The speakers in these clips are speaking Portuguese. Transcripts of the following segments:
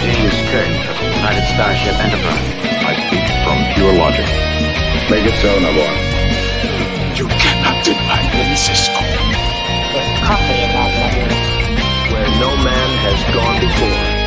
Captain James Kirk of the United Starship Enterprise. I speak from pure logic. Make it so, Nabor. You cannot deny me, Cisco. There's coffee in that letter. Where no man has gone before.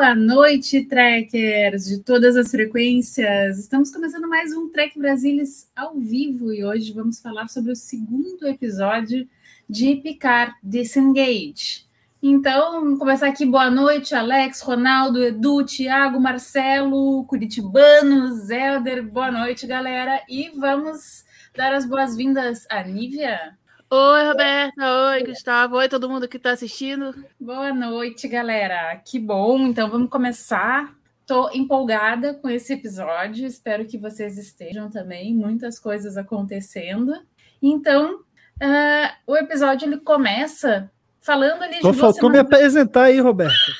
Boa noite, trekkers de todas as frequências. Estamos começando mais um Trek Brasilis ao vivo e hoje vamos falar sobre o segundo episódio de Picard Disengage. Então, vamos começar aqui. Boa noite, Alex, Ronaldo, Edu, Thiago, Marcelo, Curitibano, Zelder. Boa noite, galera. E vamos dar as boas-vindas à Nívia. Oi, Roberta. Oi, Gustavo. Oi, todo mundo que está assistindo. Boa noite, galera. Que bom. Então vamos começar. Estou empolgada com esse episódio. Espero que vocês estejam também. Muitas coisas acontecendo. Então, uh, o episódio ele começa falando ali de Só faltou me apresentar aí, Roberto.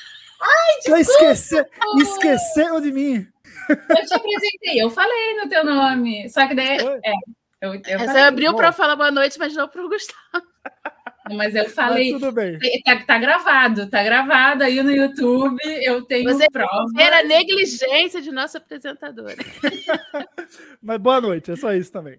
Ai, desculpa, esquece... Esqueceram de mim. eu te apresentei. Eu falei no teu nome. Só que daí... É, eu, eu Você falei, abriu para falar boa noite, mas não para o Gustavo. mas eu Mas falei... tudo bem. Tá, tá gravado, tá gravado aí no YouTube. Eu tenho Você prova. Era a negligência de nossa apresentadora. Mas boa noite, é só isso também.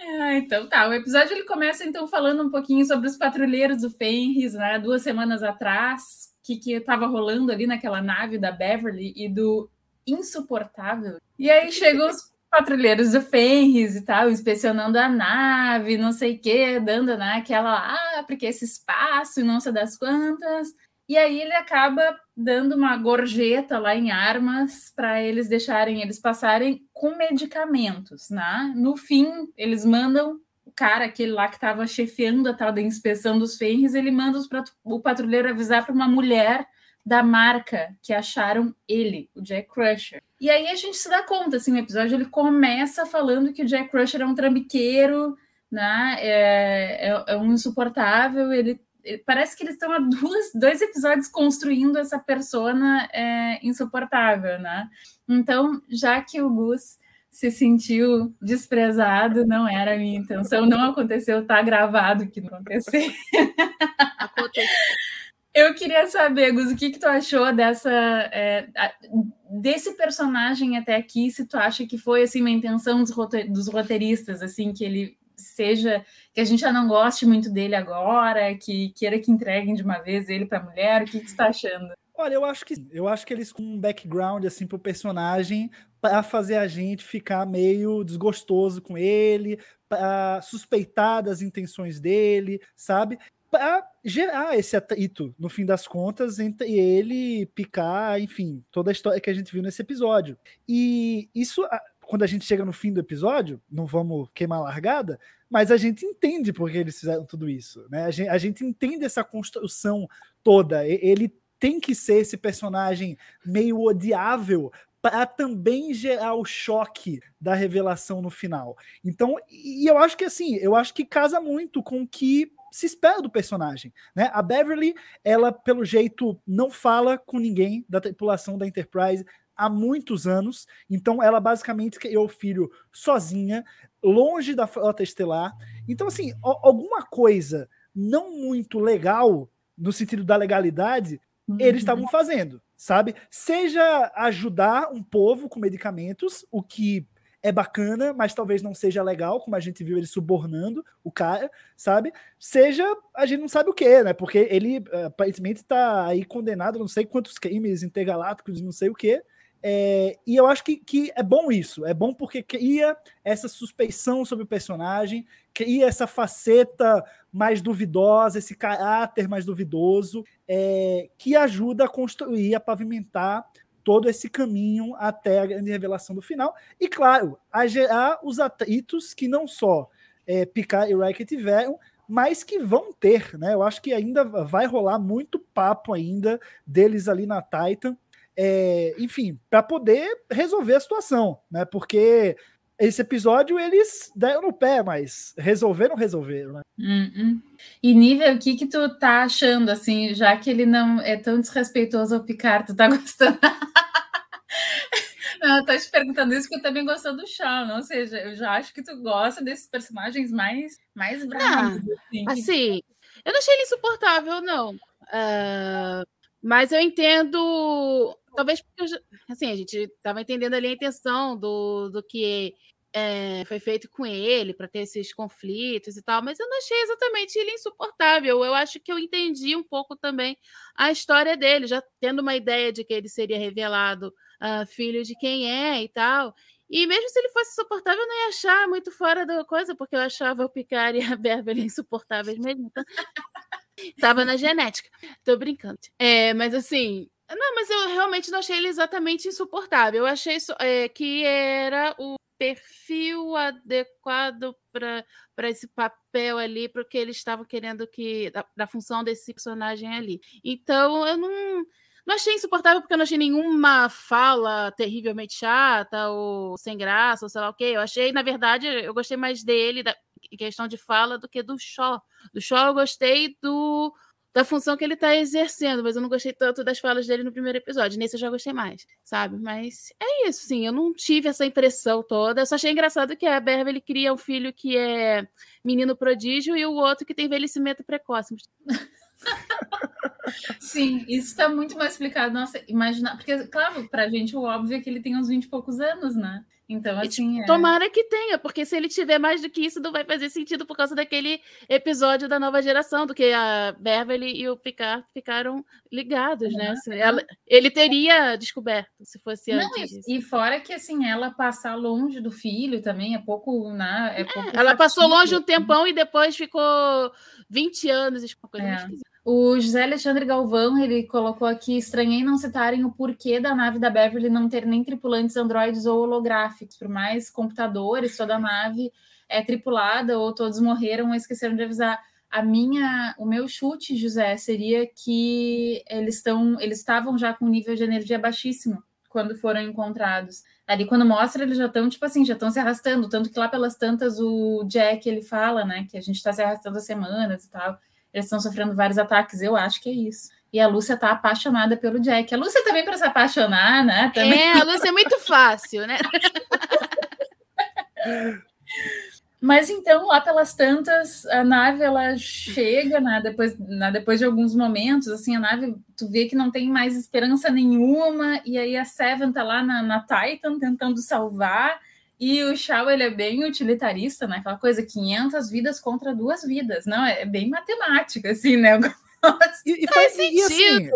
Ah, então tá. O episódio ele começa então falando um pouquinho sobre os patrulheiros do Fenris, né? Duas semanas atrás, o que que estava rolando ali naquela nave da Beverly e do insuportável. E aí chegam os patrulheiros do Fenris e tal, inspecionando a nave, não sei o quê, dando né, aquela, ah, porque esse espaço e não sei das quantas. E aí ele acaba dando uma gorjeta lá em armas para eles deixarem eles passarem com medicamentos, né? No fim, eles mandam o cara, aquele lá que estava chefiando a tal da inspeção dos Fenris, ele manda os o patrulheiro avisar para uma mulher da marca que acharam ele, o Jack Crusher. E aí a gente se dá conta, assim, o episódio ele começa falando que o Jack Crusher é um trambiqueiro, né? É, é, é um insuportável, ele parece que eles estão há duas, dois episódios construindo essa persona é, insuportável, né? Então, já que o Gus se sentiu desprezado, não era a minha intenção, não aconteceu, tá gravado que não aconteceu. Aconteceu. Eu queria saber, Gus, o que, que tu achou dessa é, desse personagem até aqui? Se tu acha que foi assim uma intenção dos roteiristas, assim, que ele seja que a gente já não goste muito dele agora, que queira que entreguem de uma vez ele para a mulher, o que, que tu tá achando? Olha, eu acho que eu acho que eles com um background assim pro personagem para fazer a gente ficar meio desgostoso com ele, para suspeitar das intenções dele, sabe? Para gerar esse atrito, no fim das contas, entre ele, picar, enfim, toda a história que a gente viu nesse episódio. E isso, quando a gente chega no fim do episódio, não vamos queimar a largada, mas a gente entende por que eles fizeram tudo isso, né? A gente, a gente entende essa construção toda. Ele tem que ser esse personagem meio odiável para também gerar o choque da revelação no final. Então, e eu acho que assim, eu acho que casa muito com que se espera do personagem, né? A Beverly, ela pelo jeito não fala com ninguém da tripulação da Enterprise há muitos anos, então ela basicamente criou o filho sozinha, longe da frota estelar. Então assim, alguma coisa não muito legal no sentido da legalidade eles estavam fazendo, sabe? Seja ajudar um povo com medicamentos, o que é bacana, mas talvez não seja legal, como a gente viu ele subornando o cara, sabe? Seja a gente não sabe o que, né? Porque ele eh, aparentemente tá aí condenado não sei quantos crimes intergalácticos não sei o que. e eu acho que, que é bom isso, é bom porque cria essa suspeição sobre o personagem, cria essa faceta mais duvidosa, esse caráter mais duvidoso, é, que ajuda a construir, a pavimentar todo esse caminho até a grande revelação do final. E, claro, a gerar os atritos que não só é, Picard e Riker tiveram, mas que vão ter, né? Eu acho que ainda vai rolar muito papo ainda deles ali na Titan. É, enfim, para poder resolver a situação, né? Porque esse episódio eles deram no pé, mas resolveram, resolveram, né? Uhum. E nível, o que que tu tá achando, assim, já que ele não é tão desrespeitoso ao Picard, tu tá gostando? Eu tô te perguntando isso porque eu também gosto do Shaw, ou seja, eu já acho que tu gosta desses personagens mais, mais bravos. assim, assim, eu não achei ele insuportável, não. Uh, mas eu entendo talvez porque assim, a gente estava entendendo ali a intenção do, do que é, foi feito com ele para ter esses conflitos e tal, mas eu não achei exatamente ele insuportável. Eu acho que eu entendi um pouco também a história dele, já tendo uma ideia de que ele seria revelado uh, filho de quem é e tal. E mesmo se ele fosse insuportável, eu não ia achar muito fora da coisa, porque eu achava o Picard e a Beverly insuportáveis mesmo. Então... Tava na genética. Tô brincando. É, mas assim, não, mas eu realmente não achei ele exatamente insuportável. Eu achei é, que era o perfil adequado para esse papel ali, para o que eles estavam querendo que. Da, da, função desse personagem ali. Então, eu não. Não achei insuportável porque eu não achei nenhuma fala terrivelmente chata ou sem graça, ou sei lá o quê. Eu achei, na verdade, eu gostei mais dele, da questão de fala, do que do Shaw. Do Shaw eu gostei do da função que ele está exercendo, mas eu não gostei tanto das falas dele no primeiro episódio. Nesse eu já gostei mais, sabe? Mas é isso, sim. Eu não tive essa impressão toda. Eu só achei engraçado que a Beverly cria um filho que é menino prodígio e o outro que tem envelhecimento precoce. Sim, isso está muito mais explicado. Nossa, imaginar. Porque, claro, para a gente o óbvio é que ele tem uns 20 e poucos anos, né? Então, assim. É... Tomara que tenha, porque se ele tiver mais do que isso, não vai fazer sentido por causa daquele episódio da nova geração, do que a Beverly e o Picard ficaram ligados, né? Assim, ela, ele teria descoberto se fosse não, antes. E, e, fora que, assim, ela passar longe do filho também é pouco. Né, é pouco ela passou longe um tempão e depois ficou 20 anos, uma coisa é. O José Alexandre Galvão, ele colocou aqui, estranhei não citarem o porquê da nave da Beverly não ter nem tripulantes androides ou holográficos, por mais computadores, toda a nave é tripulada ou todos morreram ou esqueceram de avisar. A minha, o meu chute, José, seria que eles estão, eles estavam já com nível de energia baixíssimo quando foram encontrados. Ali quando mostra, eles já estão tipo assim, já estão se arrastando, tanto que lá pelas tantas o Jack ele fala, né, que a gente está se arrastando há semanas e tal eles estão sofrendo vários ataques, eu acho que é isso. E a Lúcia tá apaixonada pelo Jack. A Lúcia também para se apaixonar, né? Também... É, a Lúcia é muito fácil, né? Mas então, lá pelas tantas, a nave ela chega, né, depois, né, depois de alguns momentos, assim, a nave, tu vê que não tem mais esperança nenhuma, e aí a Seven tá lá na, na Titan tentando salvar, e o Shaw, ele é bem utilitarista, né? Aquela coisa, 500 vidas contra duas vidas. Não, é bem matemática, assim, né? E, e faz, faz e, assim,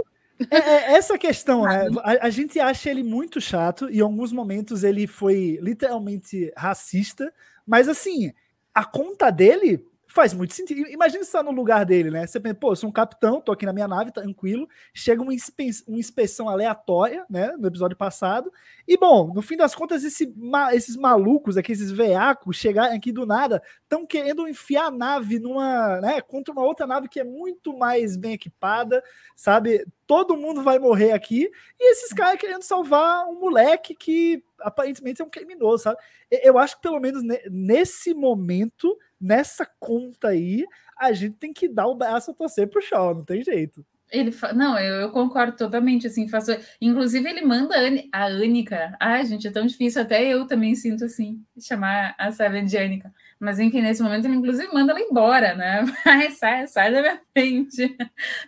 é, é, essa questão, né? A, a, gente acha ele muito chato e em alguns momentos ele foi literalmente racista, mas assim, a conta dele faz muito sentido. Imagina estar no lugar dele, né? Você pensa, pô, eu sou um capitão, tô aqui na minha nave, tranquilo. Chega uma, inspe uma inspeção aleatória, né? No episódio passado. E, bom, no fim das contas, esse, esses malucos aqui, esses veacos, chegarem aqui do nada, estão querendo enfiar a nave numa, né? Contra uma outra nave que é muito mais bem equipada, sabe? Todo mundo vai morrer aqui. E esses caras querendo salvar um moleque que aparentemente é um criminoso, sabe? Eu acho que pelo menos nesse momento nessa conta aí, a gente tem que dar o braço a torcer pro Shaw, não tem jeito. Ele fa... Não, eu, eu, concordo totalmente, assim, faço... Inclusive, ele manda a, Anica. Ai, gente, é tão difícil, até eu também sinto assim, chamar a Seven de Anica. Mas, enfim, nesse momento, ele inclusive manda ela embora, né? Vai, sai, sai da minha frente.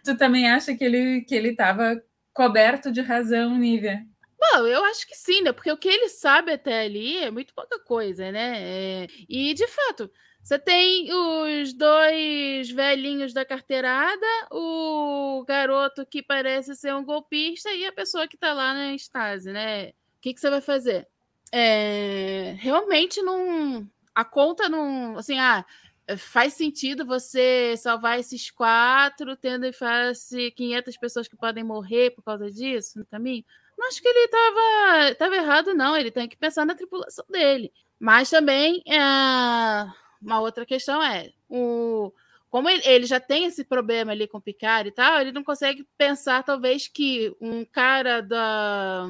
Tu também acha que ele que ele estava coberto de razão, Nívia? Bom, eu acho que sim, né? Porque o que ele sabe até ali é muito pouca coisa, né? É... E, de fato, você tem os dois velhinhos da carteirada, o garoto que parece ser um golpista e a pessoa que está lá na estase, né? O que, que você vai fazer? É, realmente não. A conta não. Assim, ah, faz sentido você salvar esses quatro, tendo em face 500 pessoas que podem morrer por causa disso no caminho? não acho que ele estava tava errado, não. Ele tem que pensar na tripulação dele. Mas também, é, uma outra questão é, o, como ele, já tem esse problema ali com o Picard e tal, ele não consegue pensar, talvez, que um cara da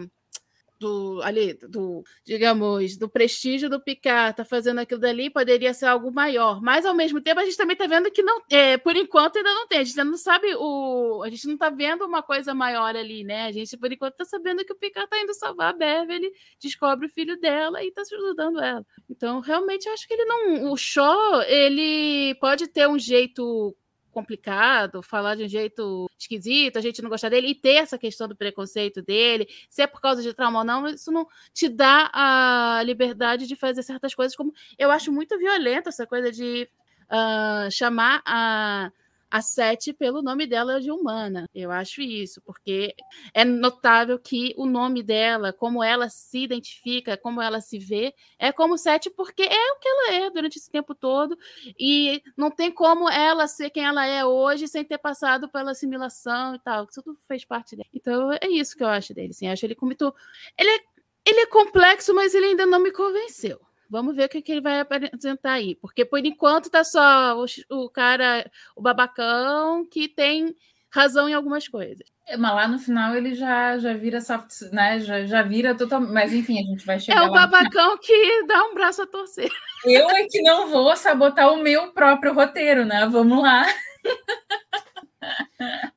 do ali do digamos do prestígio do Picard tá fazendo aquilo dali poderia ser algo maior. Mas ao mesmo tempo a gente também tá vendo que não é, por enquanto ainda não tem. A gente ainda não sabe o a gente não tá vendo uma coisa maior ali né? A gente por enquanto tá sabendo que o Picard tá indo salvar a Beverly descobre o filho dela e tá ajudando ela. Então realmente eu acho que ele não o Shaw ele pode ter um jeito complicado, falar de um jeito esquisito, a gente não gostar dele, e ter essa questão do preconceito dele, se é por causa de trauma ou não, isso não te dá a liberdade de fazer certas coisas, como eu acho muito violenta essa coisa de uh, chamar a a Sete pelo nome dela de humana. Eu acho isso, porque é notável que o nome dela, como ela se identifica, como ela se vê, é como Sete, porque é o que ela é durante esse tempo todo, e não tem como ela ser quem ela é hoje sem ter passado pela assimilação e tal. Isso tudo fez parte dele. Então é isso que eu acho dele. Assim, acho ele muito. Ele é, ele é complexo, mas ele ainda não me convenceu. Vamos ver o que, que ele vai apresentar aí. Porque por enquanto tá só o, o cara, o babacão, que tem razão em algumas coisas. É, mas lá no final ele já, já vira soft, né? Já, já vira totalmente. Mas enfim, a gente vai chegar. É o babacão que dá um braço a torcer. Eu é que não vou sabotar o meu próprio roteiro, né? Vamos lá.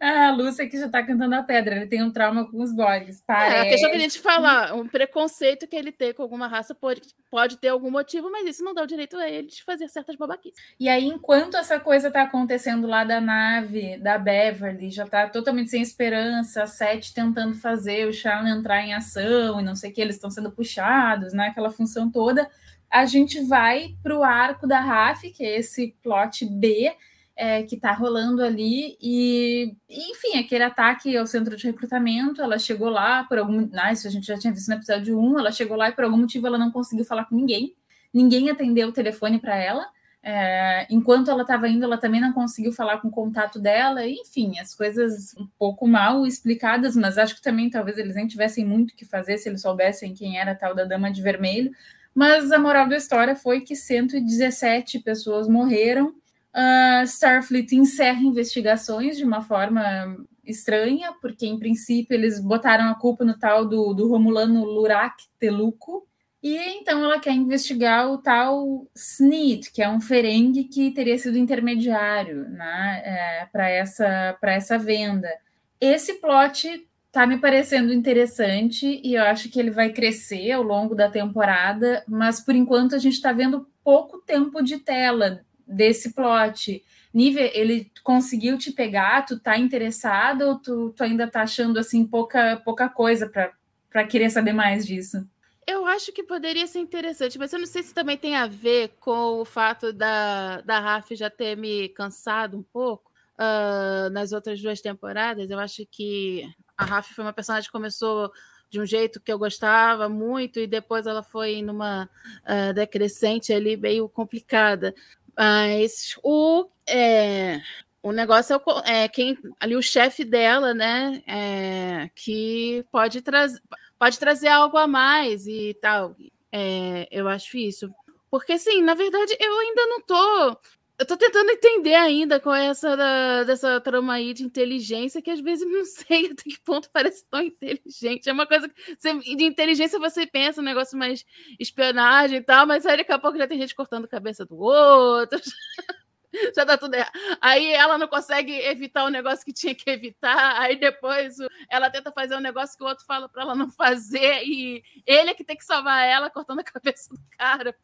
Ah, a Lúcia que já tá cantando a pedra, ele tem um trauma com os Borgs. É, a questão que a gente fala, um preconceito que ele tem com alguma raça pode, pode ter algum motivo, mas isso não dá o direito a ele de fazer certas babaquices. E aí, enquanto essa coisa tá acontecendo lá da nave, da Beverly, já tá totalmente sem esperança, a Seth tentando fazer o Charlie entrar em ação e não sei o que, eles estão sendo puxados, né? Aquela função toda. A gente vai pro arco da Raf, que é esse plot B, é, que está rolando ali. E, enfim, aquele ataque ao centro de recrutamento, ela chegou lá por algum, ah, isso a gente já tinha visto no episódio 1, ela chegou lá e por algum motivo ela não conseguiu falar com ninguém, ninguém atendeu o telefone para ela, é, enquanto ela estava indo, ela também não conseguiu falar com o contato dela, enfim, as coisas um pouco mal explicadas, mas acho que também talvez eles nem tivessem muito o que fazer se eles soubessem quem era a tal da Dama de Vermelho. Mas a moral da história foi que 117 pessoas morreram, Uh, Starfleet encerra investigações de uma forma estranha, porque em princípio eles botaram a culpa no tal do, do Romulano Lurak Teluco, e então ela quer investigar o tal Sneed, que é um ferengue que teria sido intermediário né, é, para essa, essa venda. Esse plot tá me parecendo interessante e eu acho que ele vai crescer ao longo da temporada, mas por enquanto a gente está vendo pouco tempo de tela desse plot. Nive, ele conseguiu te pegar? Tu tá interessado ou tu, tu ainda tá achando assim pouca, pouca coisa para querer saber mais disso? Eu acho que poderia ser interessante, mas eu não sei se também tem a ver com o fato da, da Raf já ter me cansado um pouco uh, nas outras duas temporadas. Eu acho que a Raf foi uma personagem que começou de um jeito que eu gostava muito e depois ela foi numa uh, decrescente ali meio complicada. Mas o, é, o negócio é, é, quem ali o chefe dela, né? É, que pode trazer pode trazer algo a mais e tal. É, eu acho isso. Porque, assim, na verdade, eu ainda não tô. Eu tô tentando entender ainda com essa da, dessa trama aí de inteligência, que às vezes não sei até que ponto parece tão inteligente. É uma coisa que você, de inteligência você pensa um negócio mais espionagem e tal, mas aí daqui a pouco já tem gente cortando a cabeça do outro. já dá tudo errado. Aí ela não consegue evitar o negócio que tinha que evitar, aí depois ela tenta fazer um negócio que o outro fala para ela não fazer, e ele é que tem que salvar ela cortando a cabeça do cara.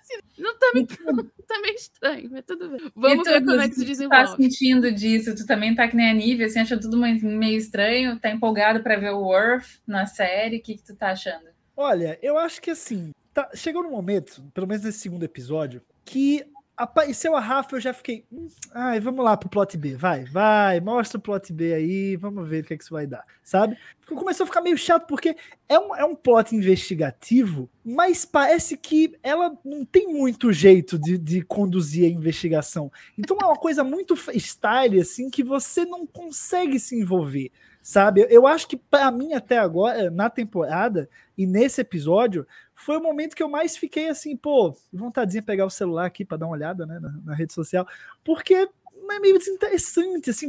Assim, não tá, me, tá meio estranho, mas tudo bem. Vamos ver como é que se desenvolve. Tu tá sentindo disso? Tu também tá que nem a Nívia, assim, acha tudo meio estranho? Tá empolgado para ver o Worth na série? O que, que tu tá achando? Olha, eu acho que assim, tá, chegou no momento, pelo menos nesse segundo episódio, que apareceu a Rafa, eu já fiquei. Hum, ai, vamos lá pro plot B, vai, vai, mostra o plot B aí, vamos ver o que, é que isso vai dar, sabe? Começou a ficar meio chato porque é um, é um plot investigativo, mas parece que ela não tem muito jeito de, de conduzir a investigação. Então é uma coisa muito style, assim, que você não consegue se envolver sabe? Eu acho que para mim até agora, na temporada e nesse episódio, foi o momento que eu mais fiquei assim, pô, vontadezinha de pegar o celular aqui para dar uma olhada, né, na, na, rede social, porque é meio desinteressante, assim,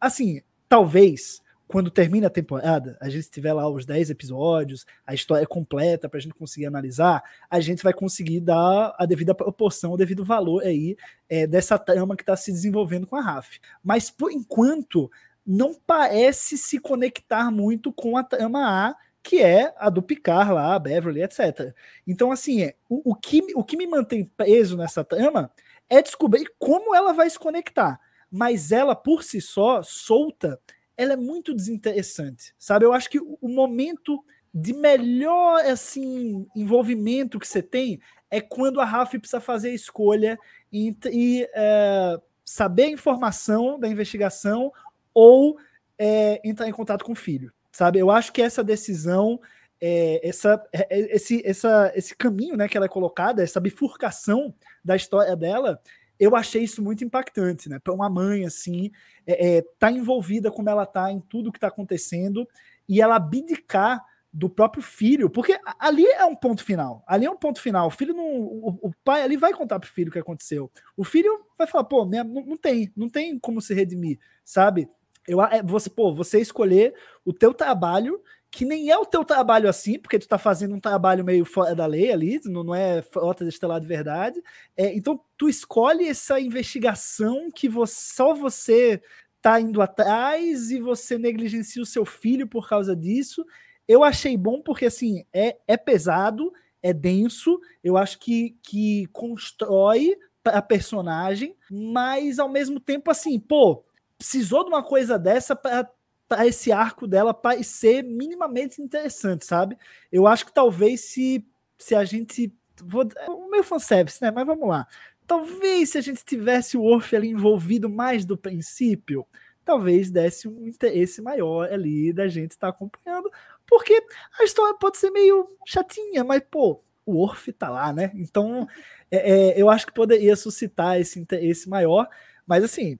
assim, talvez quando termina a temporada, a gente tiver lá os 10 episódios, a história completa para a gente conseguir analisar, a gente vai conseguir dar a devida proporção, o devido valor aí é, dessa trama que está se desenvolvendo com a Raf. Mas por enquanto, não parece se conectar muito com a trama A, que é a do Picard lá, a Beverly, etc. Então, assim, é, o, o, que, o que me mantém preso nessa trama é descobrir como ela vai se conectar. Mas ela, por si só, solta, ela é muito desinteressante, sabe? Eu acho que o momento de melhor assim envolvimento que você tem é quando a Raf precisa fazer a escolha entre é, saber a informação da investigação ou é, entrar em contato com o filho, sabe? Eu acho que essa decisão, é, essa, é, é, esse, essa, esse caminho né, que ela é colocada, essa bifurcação da história dela, eu achei isso muito impactante, né? Para uma mãe assim, é, é, tá envolvida como ela tá em tudo que está acontecendo e ela abdicar do próprio filho, porque ali é um ponto final. Ali é um ponto final. O filho não, o, o pai ali vai contar pro filho o que aconteceu. O filho vai falar, pô, minha, não, não tem, não tem como se redimir, sabe? Eu, é, você, pô, você escolher o teu trabalho, que nem é o teu trabalho assim, porque tu tá fazendo um trabalho meio fora da lei ali, não, não é frota estelar de verdade. É, então, tu escolhe essa investigação que você, só você tá indo atrás e você negligencia o seu filho por causa disso. Eu achei bom porque, assim, é, é pesado, é denso, eu acho que, que constrói a personagem, mas ao mesmo tempo, assim, pô, precisou de uma coisa dessa para esse arco dela parecer minimamente interessante, sabe? Eu acho que talvez se, se a gente. Vou, é o meu fanservice, né? Mas vamos lá. Talvez se a gente tivesse o Orf ali envolvido mais do princípio, talvez desse um interesse maior ali da gente estar tá acompanhando, porque a história pode ser meio chatinha, mas pô, o Orf tá lá, né? Então é, é, eu acho que poderia suscitar esse interesse maior, mas assim,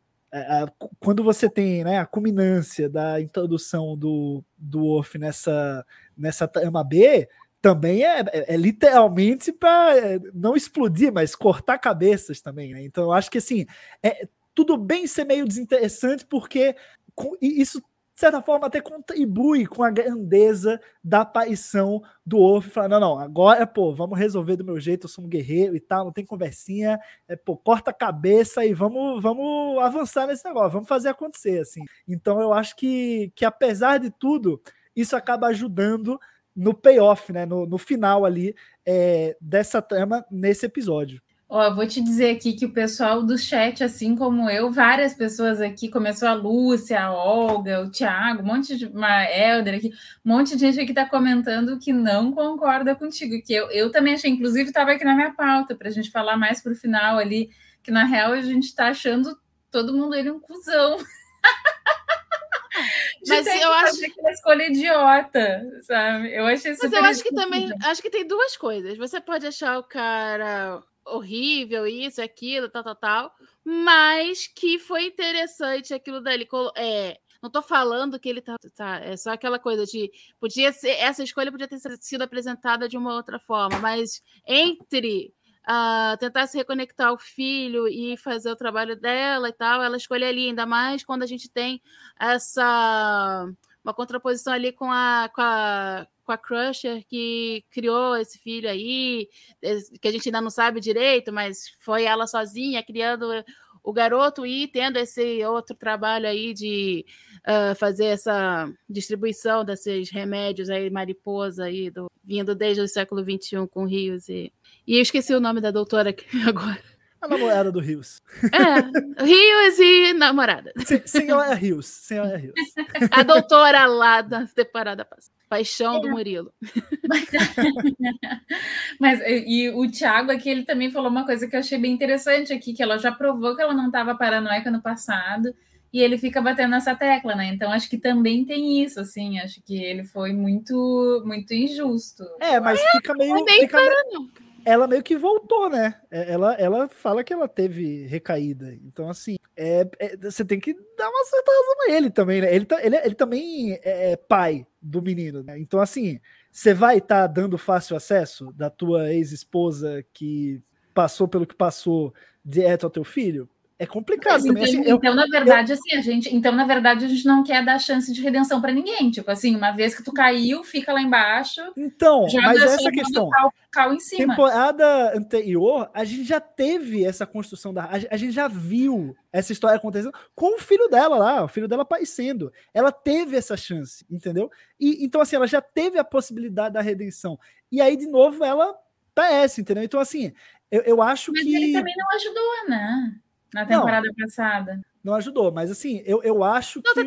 quando você tem né, a culminância da introdução do, do Orf nessa, nessa trama B, também é, é, é literalmente para é, não explodir, mas cortar cabeças também. Né? Então eu acho que assim, é tudo bem ser meio desinteressante, porque isso certa forma, até contribui com a grandeza da aparição do Orf. Falar, não, não, agora, pô, vamos resolver do meu jeito, eu sou um guerreiro e tal, não tem conversinha, é, pô, corta a cabeça e vamos, vamos avançar nesse negócio, vamos fazer acontecer, assim. Então, eu acho que, que apesar de tudo, isso acaba ajudando no payoff, né, no, no final ali é, dessa trama nesse episódio. Ó, vou te dizer aqui que o pessoal do chat, assim como eu, várias pessoas aqui, começou a Lúcia, a Olga, o Thiago, um monte de uma Helder aqui, um monte de gente aqui está comentando que não concorda contigo, que eu, eu também achei, inclusive estava aqui na minha pauta para a gente falar mais para o final ali, que na real a gente está achando todo mundo ele um cuzão. Mas eu acho que uma escolha idiota, sabe? Eu achei Mas eu acho que também acho que tem duas coisas. Você pode achar o cara horrível, isso, aquilo, tal, tal, tal, mas que foi interessante aquilo dali. É, não tô falando que ele tá, tá, É só aquela coisa de. Podia ser. Essa escolha podia ter sido apresentada de uma outra forma, mas entre uh, tentar se reconectar ao filho e fazer o trabalho dela e tal, ela escolhe ali, ainda mais quando a gente tem essa. Uma contraposição ali com a, com a com a Crusher que criou esse filho aí, que a gente ainda não sabe direito, mas foi ela sozinha criando o garoto e tendo esse outro trabalho aí de uh, fazer essa distribuição desses remédios aí, mariposa aí, do, vindo desde o século XXI com rios e... E eu esqueci o nome da doutora agora. A namorada do Rios. É, Rios e namorada. Senhora Rios. Senhora Rios. A doutora lá da temporada passada. Paixão é. do Murilo. Mas e o Thiago aqui, ele também falou uma coisa que eu achei bem interessante aqui, que ela já provou que ela não estava paranoica no passado, e ele fica batendo nessa tecla, né? Então acho que também tem isso, assim, acho que ele foi muito muito injusto. É, mas fica meio. É meio fica, ela meio que voltou, né? É, ela, ela fala que ela teve recaída. Então, assim, é, é, você tem que dar uma certa razão a ele também, né? Ele, tá, ele, ele também é pai do menino, né? Então, assim, você vai estar tá dando fácil acesso da tua ex-esposa que passou pelo que passou direto ao teu filho? É complicado também. Assim, então, eu, na verdade, eu... assim, a gente, então, na verdade, a gente não quer dar chance de redenção para ninguém. Tipo assim, uma vez que tu caiu, fica lá embaixo. Então, mas essa é questão. Cal, cal em cima. Temporada anterior, a gente já teve essa construção da. A, gente já viu essa história acontecendo com o filho dela lá, o filho dela aparecendo. Ela teve essa chance, entendeu? E então, assim, ela já teve a possibilidade da redenção. E aí, de novo, ela parece, entendeu? Então, assim, eu, eu acho mas que. Ele também não ajudou, né? Na temporada não, passada. Não ajudou, mas assim, eu, eu acho que.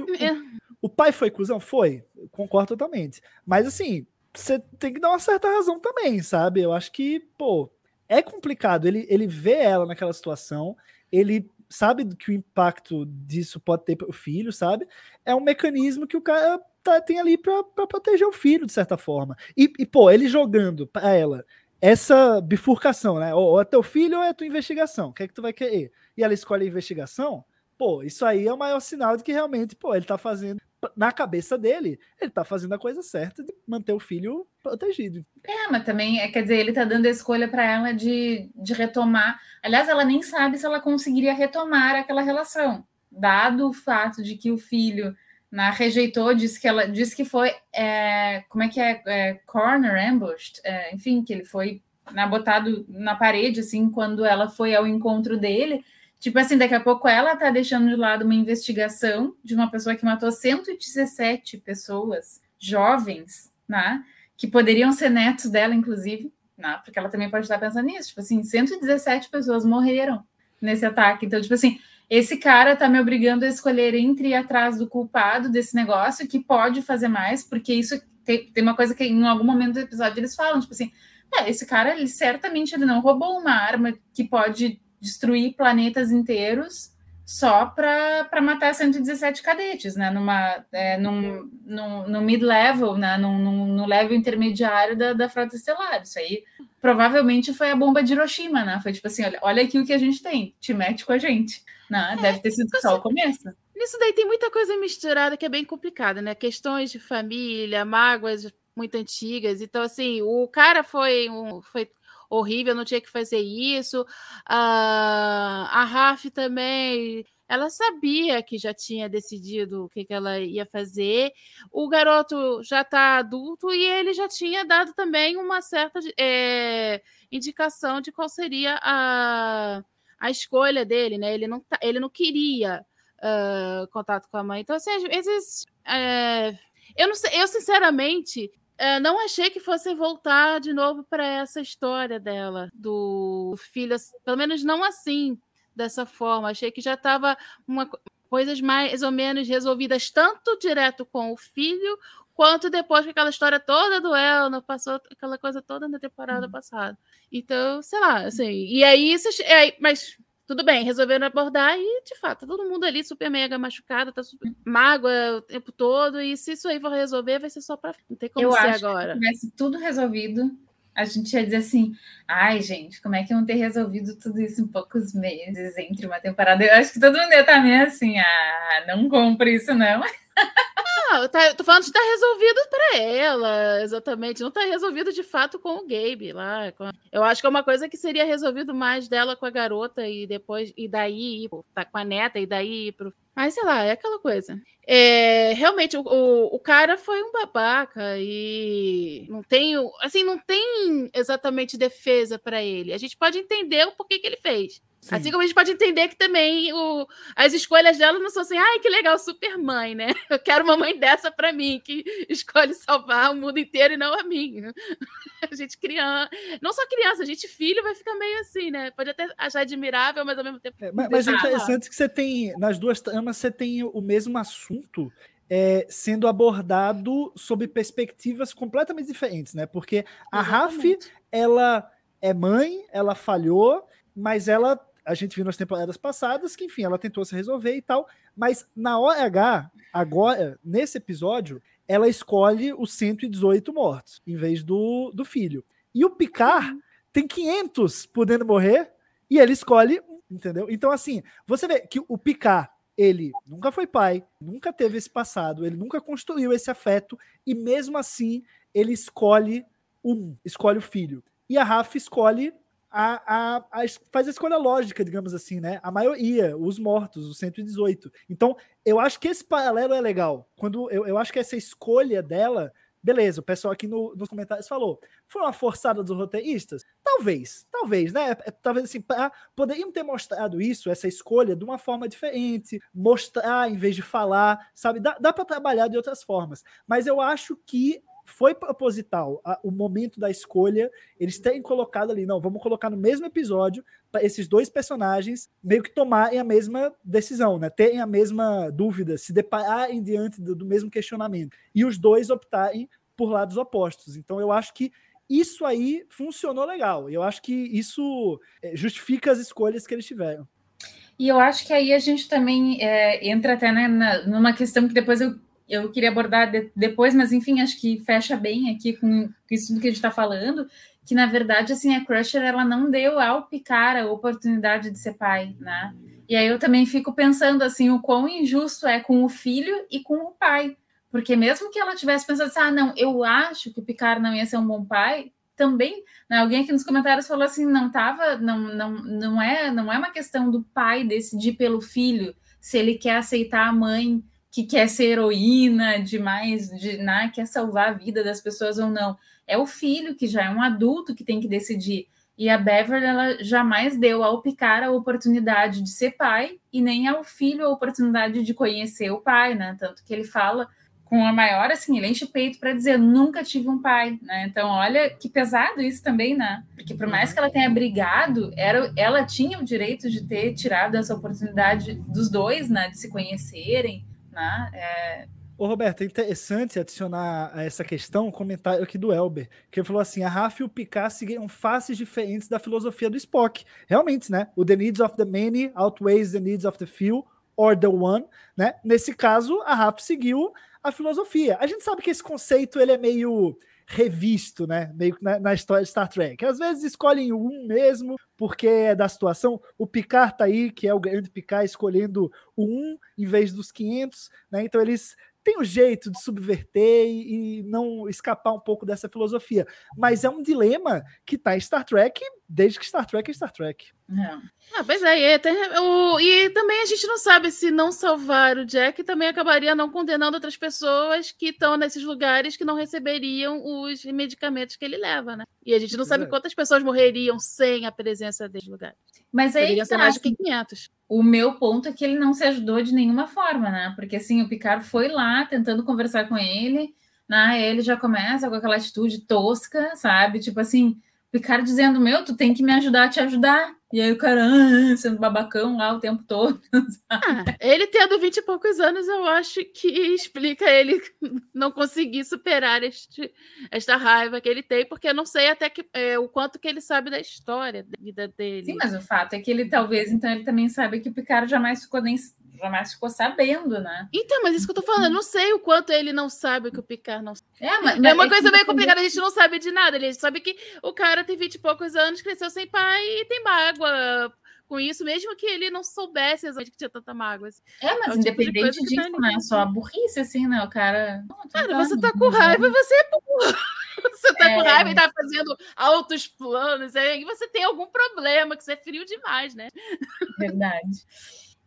O, o, pai foi cuzão? Foi. Concordo totalmente. Mas assim, você tem que dar uma certa razão também, sabe? Eu acho que, pô, é complicado. Ele, ele vê ela naquela situação, ele sabe que o impacto disso pode ter para o filho, sabe? É um mecanismo que o cara tá, tem ali para proteger o filho, de certa forma. E, e pô, ele jogando para ela essa bifurcação, né? Ou é teu filho ou é tua investigação. O que é que tu vai querer? E ela escolhe a investigação. Pô, isso aí é o maior sinal de que realmente, pô, ele tá fazendo na cabeça dele, ele tá fazendo a coisa certa de manter o filho protegido. É, mas também, é, quer dizer, ele tá dando a escolha para ela de, de retomar. Aliás, ela nem sabe se ela conseguiria retomar aquela relação, dado o fato de que o filho na rejeitou, disse que ela disse que foi é, como é que é, é corner ambushed, é, enfim, que ele foi na, botado na parede assim quando ela foi ao encontro dele. Tipo assim, daqui a pouco ela tá deixando de lado uma investigação de uma pessoa que matou 117 pessoas jovens, né? Que poderiam ser netos dela, inclusive, né? Porque ela também pode estar pensando nisso. Tipo assim, 117 pessoas morreram nesse ataque. Então, tipo assim, esse cara tá me obrigando a escolher entre ir atrás do culpado desse negócio, que pode fazer mais, porque isso tem, tem uma coisa que em algum momento do episódio eles falam, tipo assim, é, esse cara, ele certamente ele não roubou uma arma que pode destruir planetas inteiros só para matar 117 cadetes, né? Numa, é, num, num, no mid-level, né? Num, num, no level intermediário da, da frota estelar. Isso aí provavelmente foi a bomba de Hiroshima, né? Foi tipo assim: olha, olha aqui o que a gente tem, te mete com a gente. Né? Deve ter sido só o começo. Nisso daí tem muita coisa misturada que é bem complicada, né? Questões de família, mágoas muito antigas. Então, assim, o cara foi um. Foi horrível, não tinha que fazer isso. a a Raf também, ela sabia que já tinha decidido o que, que ela ia fazer. O garoto já está adulto e ele já tinha dado também uma certa é, indicação de qual seria a, a escolha dele, né? Ele não, tá, ele não queria uh, contato com a mãe. Então, assim, às vezes. É, eu não eu sinceramente é, não achei que fosse voltar de novo para essa história dela, do filho, pelo menos não assim, dessa forma. Achei que já estava uma coisas mais ou menos resolvidas tanto direto com o filho quanto depois que aquela história toda do Elno passou aquela coisa toda na temporada uhum. passada. Então, sei lá, assim, e aí, é, mas tudo bem, resolveram abordar e, de fato, tá todo mundo ali super mega machucado, tá super mágoa o tempo todo. E se isso aí for resolver, vai ser só pra. Não tem como Eu ser acho agora. Tivesse tudo resolvido, a gente ia dizer assim: ai, gente, como é que iam ter resolvido tudo isso em poucos meses entre uma temporada? Eu acho que todo mundo ia estar meio assim: ah, não compre isso, não. Não, tá, tô falando de estar tá resolvido para ela, exatamente. Não está resolvido de fato com o Gabe lá. Eu acho que é uma coisa que seria resolvido mais dela com a garota e depois, e daí tá com a neta e daí pro. Mas sei lá, é aquela coisa. É, realmente, o, o, o, cara foi um babaca e não tem, assim, não tem exatamente defesa para ele. A gente pode entender o porquê que ele fez. Sim. Assim como a gente pode entender que também o, as escolhas dela não são assim, ai, que legal, super mãe, né? Eu quero uma mãe dessa para mim, que escolhe salvar o mundo inteiro e não a mim. A gente criança, não só criança, a gente filho vai ficar meio assim, né? Pode até achar admirável, mas ao mesmo tempo. É, mas, mas é interessante que você tem, nas duas tramas, você tem o mesmo assunto. É, sendo abordado sob perspectivas completamente diferentes, né? Porque a Raf, ela é mãe, ela falhou, mas ela a gente viu nas temporadas passadas que, enfim, ela tentou se resolver e tal, mas na hora H, agora, nesse episódio, ela escolhe os 118 mortos, em vez do, do filho. E o Picard tem 500 podendo morrer e ele escolhe entendeu? Então, assim, você vê que o Picard, ele nunca foi pai, nunca teve esse passado, ele nunca construiu esse afeto e mesmo assim ele escolhe um, escolhe o filho. E a Rafa escolhe a, a, a, faz a escolha lógica, digamos assim, né? A maioria, os mortos, os 118. Então, eu acho que esse paralelo é legal. Quando eu, eu acho que essa escolha dela, beleza, o pessoal aqui no, nos comentários falou, foi uma forçada dos roteiristas? Talvez, talvez, né? É, talvez assim, pra, poderiam ter mostrado isso, essa escolha, de uma forma diferente, mostrar em vez de falar, sabe? Dá, dá para trabalhar de outras formas. Mas eu acho que foi proposital a, o momento da escolha, eles terem colocado ali, não, vamos colocar no mesmo episódio para esses dois personagens meio que tomarem a mesma decisão, né? Terem a mesma dúvida, se depararem diante do, do mesmo questionamento. E os dois optarem por lados opostos. Então eu acho que isso aí funcionou legal. Eu acho que isso é, justifica as escolhas que eles tiveram. E eu acho que aí a gente também é, entra até né, na, numa questão que depois eu eu queria abordar de, depois, mas enfim, acho que fecha bem aqui com, isso tudo que a gente está falando, que na verdade, assim, a Crusher, ela não deu ao Picar a oportunidade de ser pai, né? E aí eu também fico pensando, assim, o quão injusto é com o filho e com o pai. Porque mesmo que ela tivesse pensado assim, ah, não, eu acho que o Picard não ia ser um bom pai, também, né, alguém aqui nos comentários falou assim, não tava, não, não, não é, não é uma questão do pai decidir pelo filho se ele quer aceitar a mãe que quer ser heroína demais, de, né, quer salvar a vida das pessoas ou não. É o filho que já é um adulto que tem que decidir. E a Beverly ela jamais deu ao Picard a oportunidade de ser pai e nem ao filho a oportunidade de conhecer o pai, né? Tanto que ele fala com a maior assim, ele enche o peito para dizer nunca tive um pai, né? Então olha que pesado isso também, né? Porque por mais que ela tenha brigado, era, ela tinha o direito de ter tirado essa oportunidade dos dois, né? De se conhecerem né? É... Ô, Roberto, é interessante adicionar a essa questão um comentário aqui do Elber, que ele falou assim: a Rafa e o Picard seguiram faces diferentes da filosofia do Spock. Realmente, né? O The Needs of the Many outweighs the needs of the few, or the one, né? Nesse caso, a Rafa seguiu a filosofia. A gente sabe que esse conceito ele é meio revisto, né? Meio na, na, história de Star Trek. Às vezes escolhem um mesmo, porque é da situação. O Picard tá aí, que é o grande Picard, escolhendo o um em vez dos 500, né? Então eles tem um jeito de subverter e, e, não escapar um pouco dessa filosofia. Mas é um dilema que está em Star Trek desde que Star Trek é Star Trek. É. Ah, pois é, e, tem, o, e também a gente não sabe se não salvar o Jack também acabaria não condenando outras pessoas que estão nesses lugares que não receberiam os medicamentos que ele leva, né? E a gente não sabe é. quantas pessoas morreriam sem a presença desses lugares. Mas aí Poderiam ser mais de 500. O meu ponto é que ele não se ajudou de nenhuma forma, né? Porque assim, o Picard foi lá tentando conversar com ele, né? Ele já começa com aquela atitude tosca, sabe? Tipo assim, Picard dizendo: Meu, tu tem que me ajudar a te ajudar. E aí o cara ah, sendo babacão lá o tempo todo. Ah, ele tendo vinte e poucos anos, eu acho que explica ele não conseguir superar este, esta raiva que ele tem, porque eu não sei até que, é, o quanto que ele sabe da história da vida dele. Sim, mas o fato é que ele talvez, então, ele também sabe que o Picard jamais ficou nem jamais ficou sabendo, né? Então, mas isso que eu tô falando, eu não sei o quanto ele não sabe que o Picard não sabe. É, mas, é uma coisa meio complicada, a gente não sabe de nada. Ele sabe que o cara tem vinte e poucos anos, cresceu sem pai e tem mágoa com isso, mesmo que ele não soubesse exatamente que tinha tanta mágoa. Assim. É, mas é independente tipo disso, tá né? Só a burrice, assim, né? O cara. cara, você tá com raiva, você é burro. Você tá é... com raiva e tá fazendo altos planos, e você tem algum problema, que você é frio demais, né? Verdade.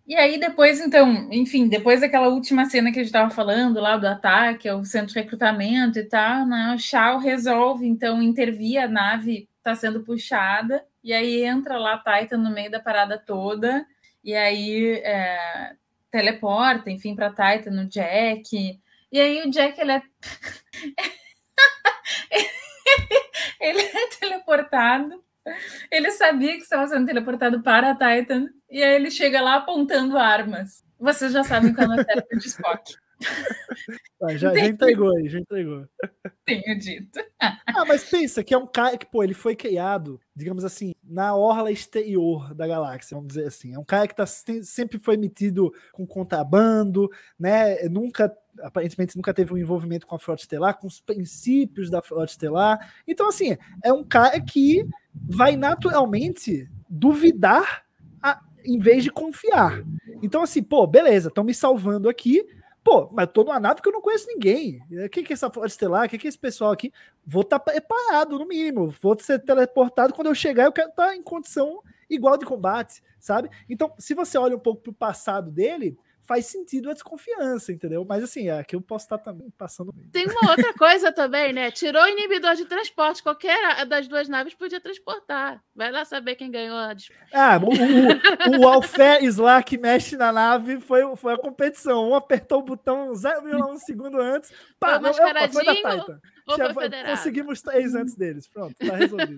E aí, depois, então, enfim, depois daquela última cena que a gente estava falando lá do ataque ao centro de recrutamento e tal, né, o Shao resolve, então, intervir, a nave está sendo puxada, e aí entra lá a Titan no meio da parada toda, e aí é, teleporta, enfim, para Titan, no Jack, e aí o Jack, ele é... ele é teleportado, ele sabia que estava sendo teleportado para a Titan, e aí ele chega lá apontando armas. Vocês já sabem qual é cérebro de Spock. Ah, já, já entregou aí, já entregou. Tenho dito. Ah, mas pensa que é um cara que, pô, ele foi criado, digamos assim, na orla exterior da galáxia, vamos dizer assim. É um cara que tá, sempre foi metido com contrabando, né? Nunca, aparentemente, nunca teve um envolvimento com a Frota Estelar, com os princípios da Frota Estelar. Então, assim, é um cara que vai naturalmente duvidar a, em vez de confiar. Então, assim, pô, beleza, estão me salvando aqui, Pô, mas tô numa nave que eu não conheço ninguém. O que, que é essa Frota Estelar? O que, é esse pessoal aqui? Vou estar tá preparado, no mínimo. Vou ser teleportado. Quando eu chegar, eu quero estar tá em condição igual de combate, sabe? Então, se você olha um pouco pro passado dele, faz sentido a desconfiança, entendeu? Mas assim, aqui eu posso estar também passando. Tem uma outra coisa também, né? Tirou o inibidor de transporte. Qualquer das duas naves podia transportar. Vai lá saber quem ganhou a Ah, o, o, o que mexe na nave foi, foi a competição. Um apertou o botão 0,1 segundo antes. Pá, foi, não, opa, foi da Titan. foi Conseguimos três antes deles. Pronto, tá resolvido.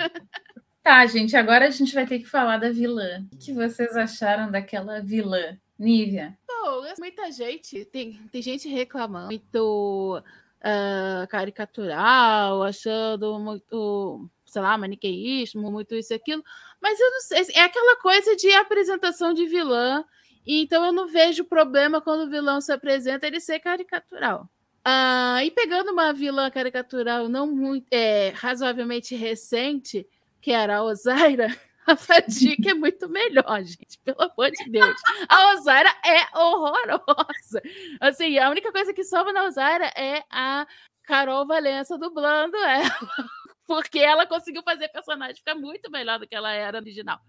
Tá, gente, agora a gente vai ter que falar da vilã. O que vocês acharam daquela vilã? Nívia. Pô, muita gente, tem, tem gente reclamando muito uh, caricatural, achando muito, sei lá, maniqueísmo, muito isso e aquilo. Mas eu não sei, é aquela coisa de apresentação de vilã. Então eu não vejo problema quando o vilão se apresenta ele ser caricatural. Uh, e pegando uma vilã caricatural não muito é, razoavelmente recente, que era a Ozaira, a Fadiga é muito melhor, gente. Pelo amor de Deus. A Osaira é horrorosa. Assim, a única coisa que salva na Osaira é a Carol Valença dublando ela. Porque ela conseguiu fazer a personagem ficar muito melhor do que ela era original.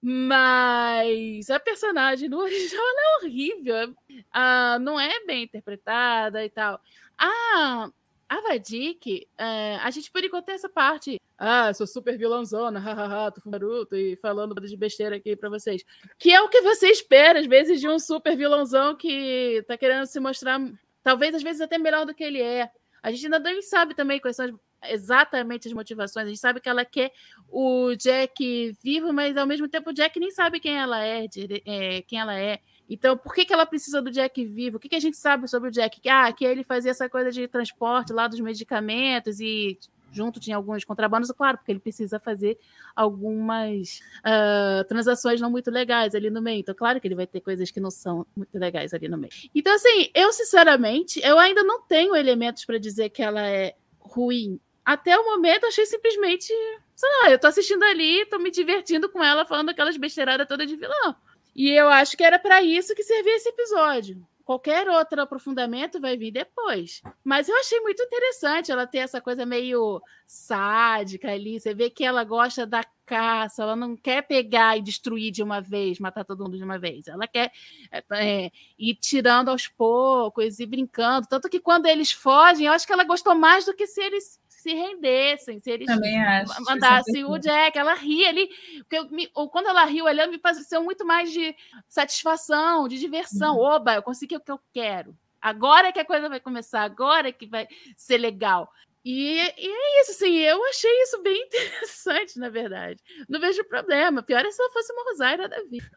Mas a personagem no original é horrível. Ah, não é bem interpretada e tal. Ah, a Vadik, é, a gente por enquanto tem essa parte. Ah, sou super vilãozona, hahaha, tô Naruto e falando de besteira aqui pra vocês. Que é o que você espera, às vezes, de um super vilãozão que tá querendo se mostrar, talvez às vezes até melhor do que ele é. A gente ainda não sabe também quais são exatamente as motivações. A gente sabe que ela quer o Jack vivo, mas ao mesmo tempo o Jack nem sabe quem ela é, é quem ela é. Então, por que, que ela precisa do Jack vivo? O que, que a gente sabe sobre o Jack? Que, ah, que ele fazia essa coisa de transporte lá dos medicamentos e junto tinha alguns contrabandos, claro, porque ele precisa fazer algumas uh, transações não muito legais ali no meio. Então, claro que ele vai ter coisas que não são muito legais ali no meio. Então, assim, eu sinceramente, eu ainda não tenho elementos para dizer que ela é ruim. Até o momento, achei simplesmente, sei lá, eu tô assistindo ali, tô me divertindo com ela, falando aquelas besteiradas todas de vilão. E eu acho que era para isso que servia esse episódio. Qualquer outro aprofundamento vai vir depois. Mas eu achei muito interessante ela ter essa coisa meio sádica ali. Você vê que ela gosta da caça, ela não quer pegar e destruir de uma vez, matar todo mundo de uma vez. Ela quer é, é ir tirando aos poucos e brincando. Tanto que quando eles fogem, eu acho que ela gostou mais do que se eles se rendessem, se eles mandassem o Jack. Ela ria ali, porque ou quando ela riu, ela me pareceu muito mais de satisfação, de diversão. Uhum. Oba, eu consegui o que eu quero. Agora é que a coisa vai começar, agora é que vai ser legal. E, e, é isso, assim, eu achei isso bem interessante, na verdade. Não vejo problema. Pior é se ela fosse uma Rosária da vida.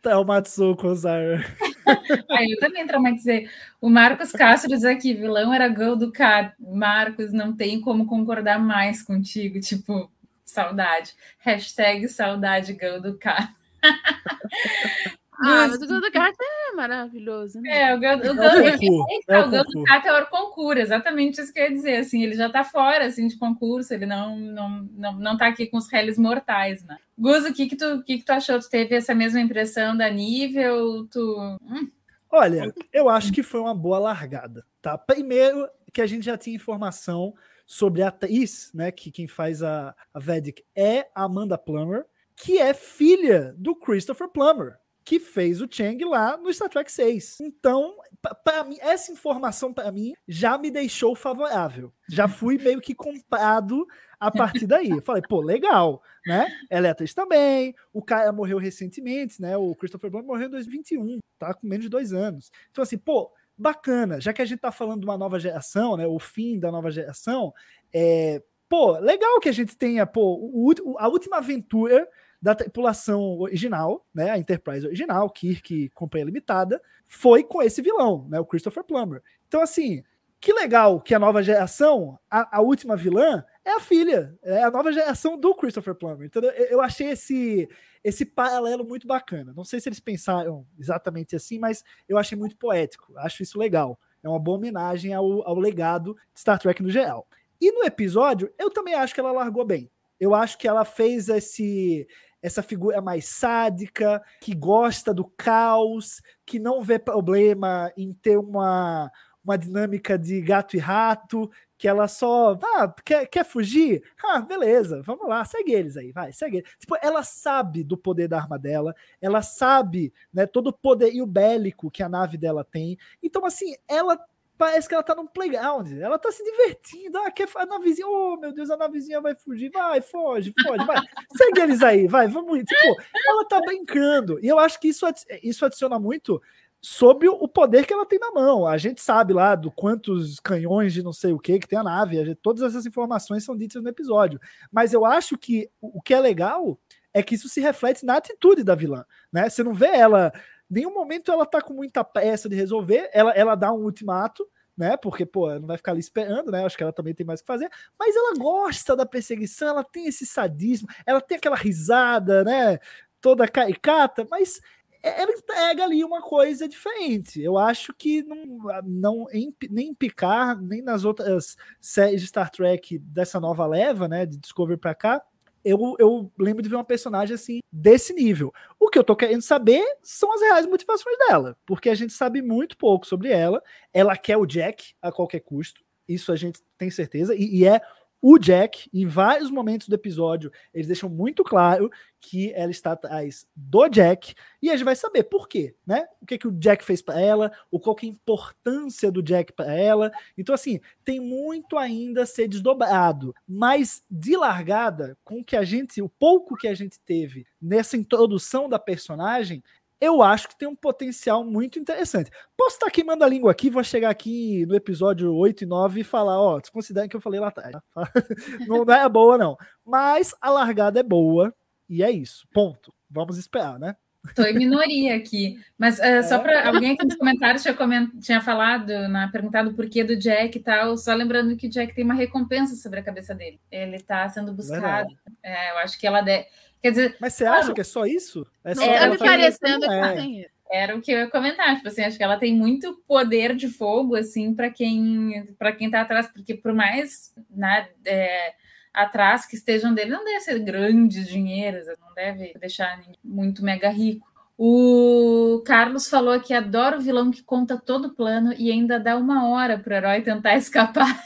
tá, o Matsuko Rosária. Aí eu também traumatizei. O Marcos Castro diz aqui, vilão era gol do K. Marcos, não tem como concordar mais contigo. Tipo, saudade. Hashtag saudade gol do K. Ah, mas o do Gato é maravilhoso, né? É, o Gol, o Gol, é, é, é, o Gato é o concurso, exatamente isso que eu ia dizer. Assim, ele já está fora assim, de concurso, ele não, não, não, não tá aqui com os réis mortais, né? Guzo, o que, que, tu, que, que tu achou? Tu teve essa mesma impressão da nível? Tu. Hum? Olha, eu acho que foi uma boa largada, tá? Primeiro, que a gente já tinha informação sobre a atriz, né? Que quem faz a, a Vedic é a Amanda Plummer, que é filha do Christopher Plummer que fez o Chang lá no Star Trek 6. Então, para mim, essa informação para mim já me deixou favorável. Já fui meio que comprado a partir daí. Eu falei, pô, legal, né? Eletris também. O cara morreu recentemente, né? O Christopher Blunt morreu em 2021, tá com menos de dois anos. Então, assim, pô, bacana. Já que a gente tá falando de uma nova geração, né? O fim da nova geração, é, pô, legal que a gente tenha, pô, o, a última aventura da tripulação original, né, a Enterprise original, Kirk Companhia Limitada, foi com esse vilão, né, o Christopher Plummer. Então, assim, que legal que a nova geração, a, a última vilã, é a filha, é a nova geração do Christopher Plummer. Então, eu, eu achei esse, esse paralelo muito bacana. Não sei se eles pensaram exatamente assim, mas eu achei muito poético. Acho isso legal. É uma boa homenagem ao, ao legado de Star Trek no geral. E no episódio, eu também acho que ela largou bem. Eu acho que ela fez esse essa figura mais sádica, que gosta do caos, que não vê problema em ter uma, uma dinâmica de gato e rato, que ela só ah, quer, quer fugir? Ah, beleza, vamos lá, segue eles aí, vai, segue eles. Tipo, ela sabe do poder da arma dela, ela sabe né, todo o poder e o bélico que a nave dela tem. Então, assim, ela parece que ela tá num playground, ela tá se divertindo. Ah, quer a navezinha, oh meu Deus, a navezinha vai fugir, vai, foge, foge, vai, segue eles aí, vai, vamos. Tipo, ela tá brincando, e eu acho que isso, isso adiciona muito sobre o poder que ela tem na mão. A gente sabe lá do quantos canhões de não sei o que que tem a nave, a gente, todas essas informações são ditas no episódio. Mas eu acho que o que é legal é que isso se reflete na atitude da vilã, né? Você não vê ela nenhum momento ela tá com muita pressa de resolver, ela, ela dá um ultimato, né? Porque, pô, não vai ficar ali esperando, né? Acho que ela também tem mais o que fazer, mas ela gosta da perseguição, ela tem esse sadismo, ela tem aquela risada, né? Toda caricata, mas ela entrega ali uma coisa diferente. Eu acho que não, não em, nem em Picard, nem nas outras séries de Star Trek dessa nova leva, né? De Discovery pra cá, eu, eu lembro de ver uma personagem assim, desse nível. O que eu tô querendo saber são as reais motivações dela, porque a gente sabe muito pouco sobre ela. Ela quer o Jack a qualquer custo, isso a gente tem certeza, e, e é o Jack, em vários momentos do episódio, eles deixam muito claro que ela está atrás do Jack, e a gente vai saber por quê, né? O que, que o Jack fez para ela, o qual que é a importância do Jack para ela. Então, assim, tem muito ainda a ser desdobrado, mas de largada, com que a gente, o pouco que a gente teve nessa introdução da personagem, eu acho que tem um potencial muito interessante. Posso estar queimando a língua aqui, vou chegar aqui no episódio 8 e 9 e falar, ó, desconsiderem que eu falei lá atrás. Tá? não é boa, não. Mas a largada é boa e é isso. Ponto. Vamos esperar, né? Estou em minoria aqui. Mas uh, é. só para alguém aqui nos comentários tinha, coment... tinha falado, na, perguntado o porquê do Jack e tal, só lembrando que o Jack tem uma recompensa sobre a cabeça dele. Ele está sendo buscado. É, eu acho que ela deve Quer dizer. Mas você acha que é só isso? É só parecendo que é. tem. Era o que eu ia comentar, tipo assim, acho que ela tem muito poder de fogo, assim, para quem para quem tá atrás, porque por mais né, é, atrás que estejam dele, não deve ser grandes dinheiros, não deve deixar muito mega rico. O Carlos falou que adora o vilão que conta todo o plano e ainda dá uma hora para o herói tentar escapar.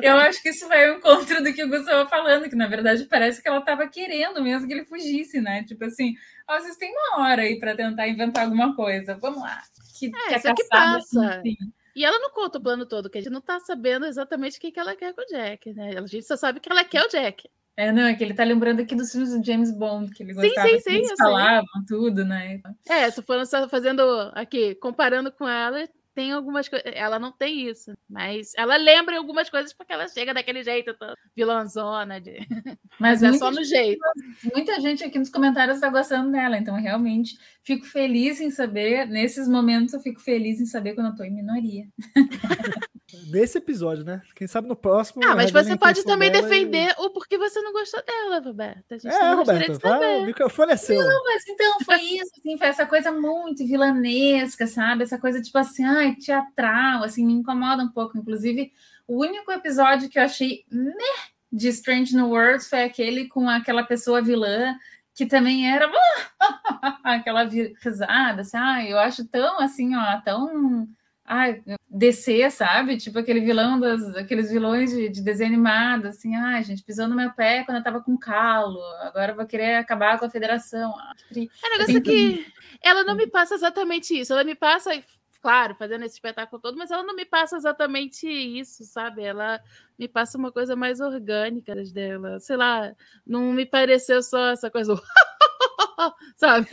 Eu acho que isso vai ao encontro do que o Gustavo falando, que na verdade parece que ela estava querendo mesmo que ele fugisse, né? Tipo assim, ó, vocês têm uma hora aí para tentar inventar alguma coisa, vamos lá. Que, é, que, é que passa. Assim. E ela não conta o plano todo, que a gente não está sabendo exatamente o que, que ela quer com o Jack, né? A gente só sabe que ela quer o Jack. É, não, é que ele tá lembrando aqui dos filmes do James Bond, que ele gostava, sim, sim, sim, eles falavam tudo, né? É, tô falando, fazendo aqui, comparando com ela, tem algumas coisas. Ela não tem isso, mas ela lembra algumas coisas porque ela chega daquele jeito, vilãzona. De... Mas é só no jeito. Muita gente aqui nos comentários está gostando dela, então realmente fico feliz em saber. Nesses momentos, eu fico feliz em saber quando eu estou em minoria. Nesse episódio, né? Quem sabe no próximo. Ah, mas você pode também defender e... o porquê você não gostou dela, Roberta. é, Roberta, vai, o microfone é seu. Não, mas então foi isso, assim, foi essa coisa muito vilanesca, sabe? Essa coisa tipo assim, ai, teatral, assim, me incomoda um pouco. Inclusive, o único episódio que eu achei meh de Strange New Worlds foi aquele com aquela pessoa vilã que também era aquela risada, assim, ai, eu acho tão assim, ó, tão ai, descer, sabe? Tipo aquele vilão das, aqueles vilões de, de desenho animado, assim, ai, gente, pisou no meu pé quando eu tava com calo, agora eu vou querer acabar com a federação. Ah, é um negócio que ela não me passa exatamente isso, ela me passa, claro, fazendo esse espetáculo todo, mas ela não me passa exatamente isso, sabe? Ela me passa uma coisa mais orgânica dela, sei lá, não me pareceu só essa coisa, sabe?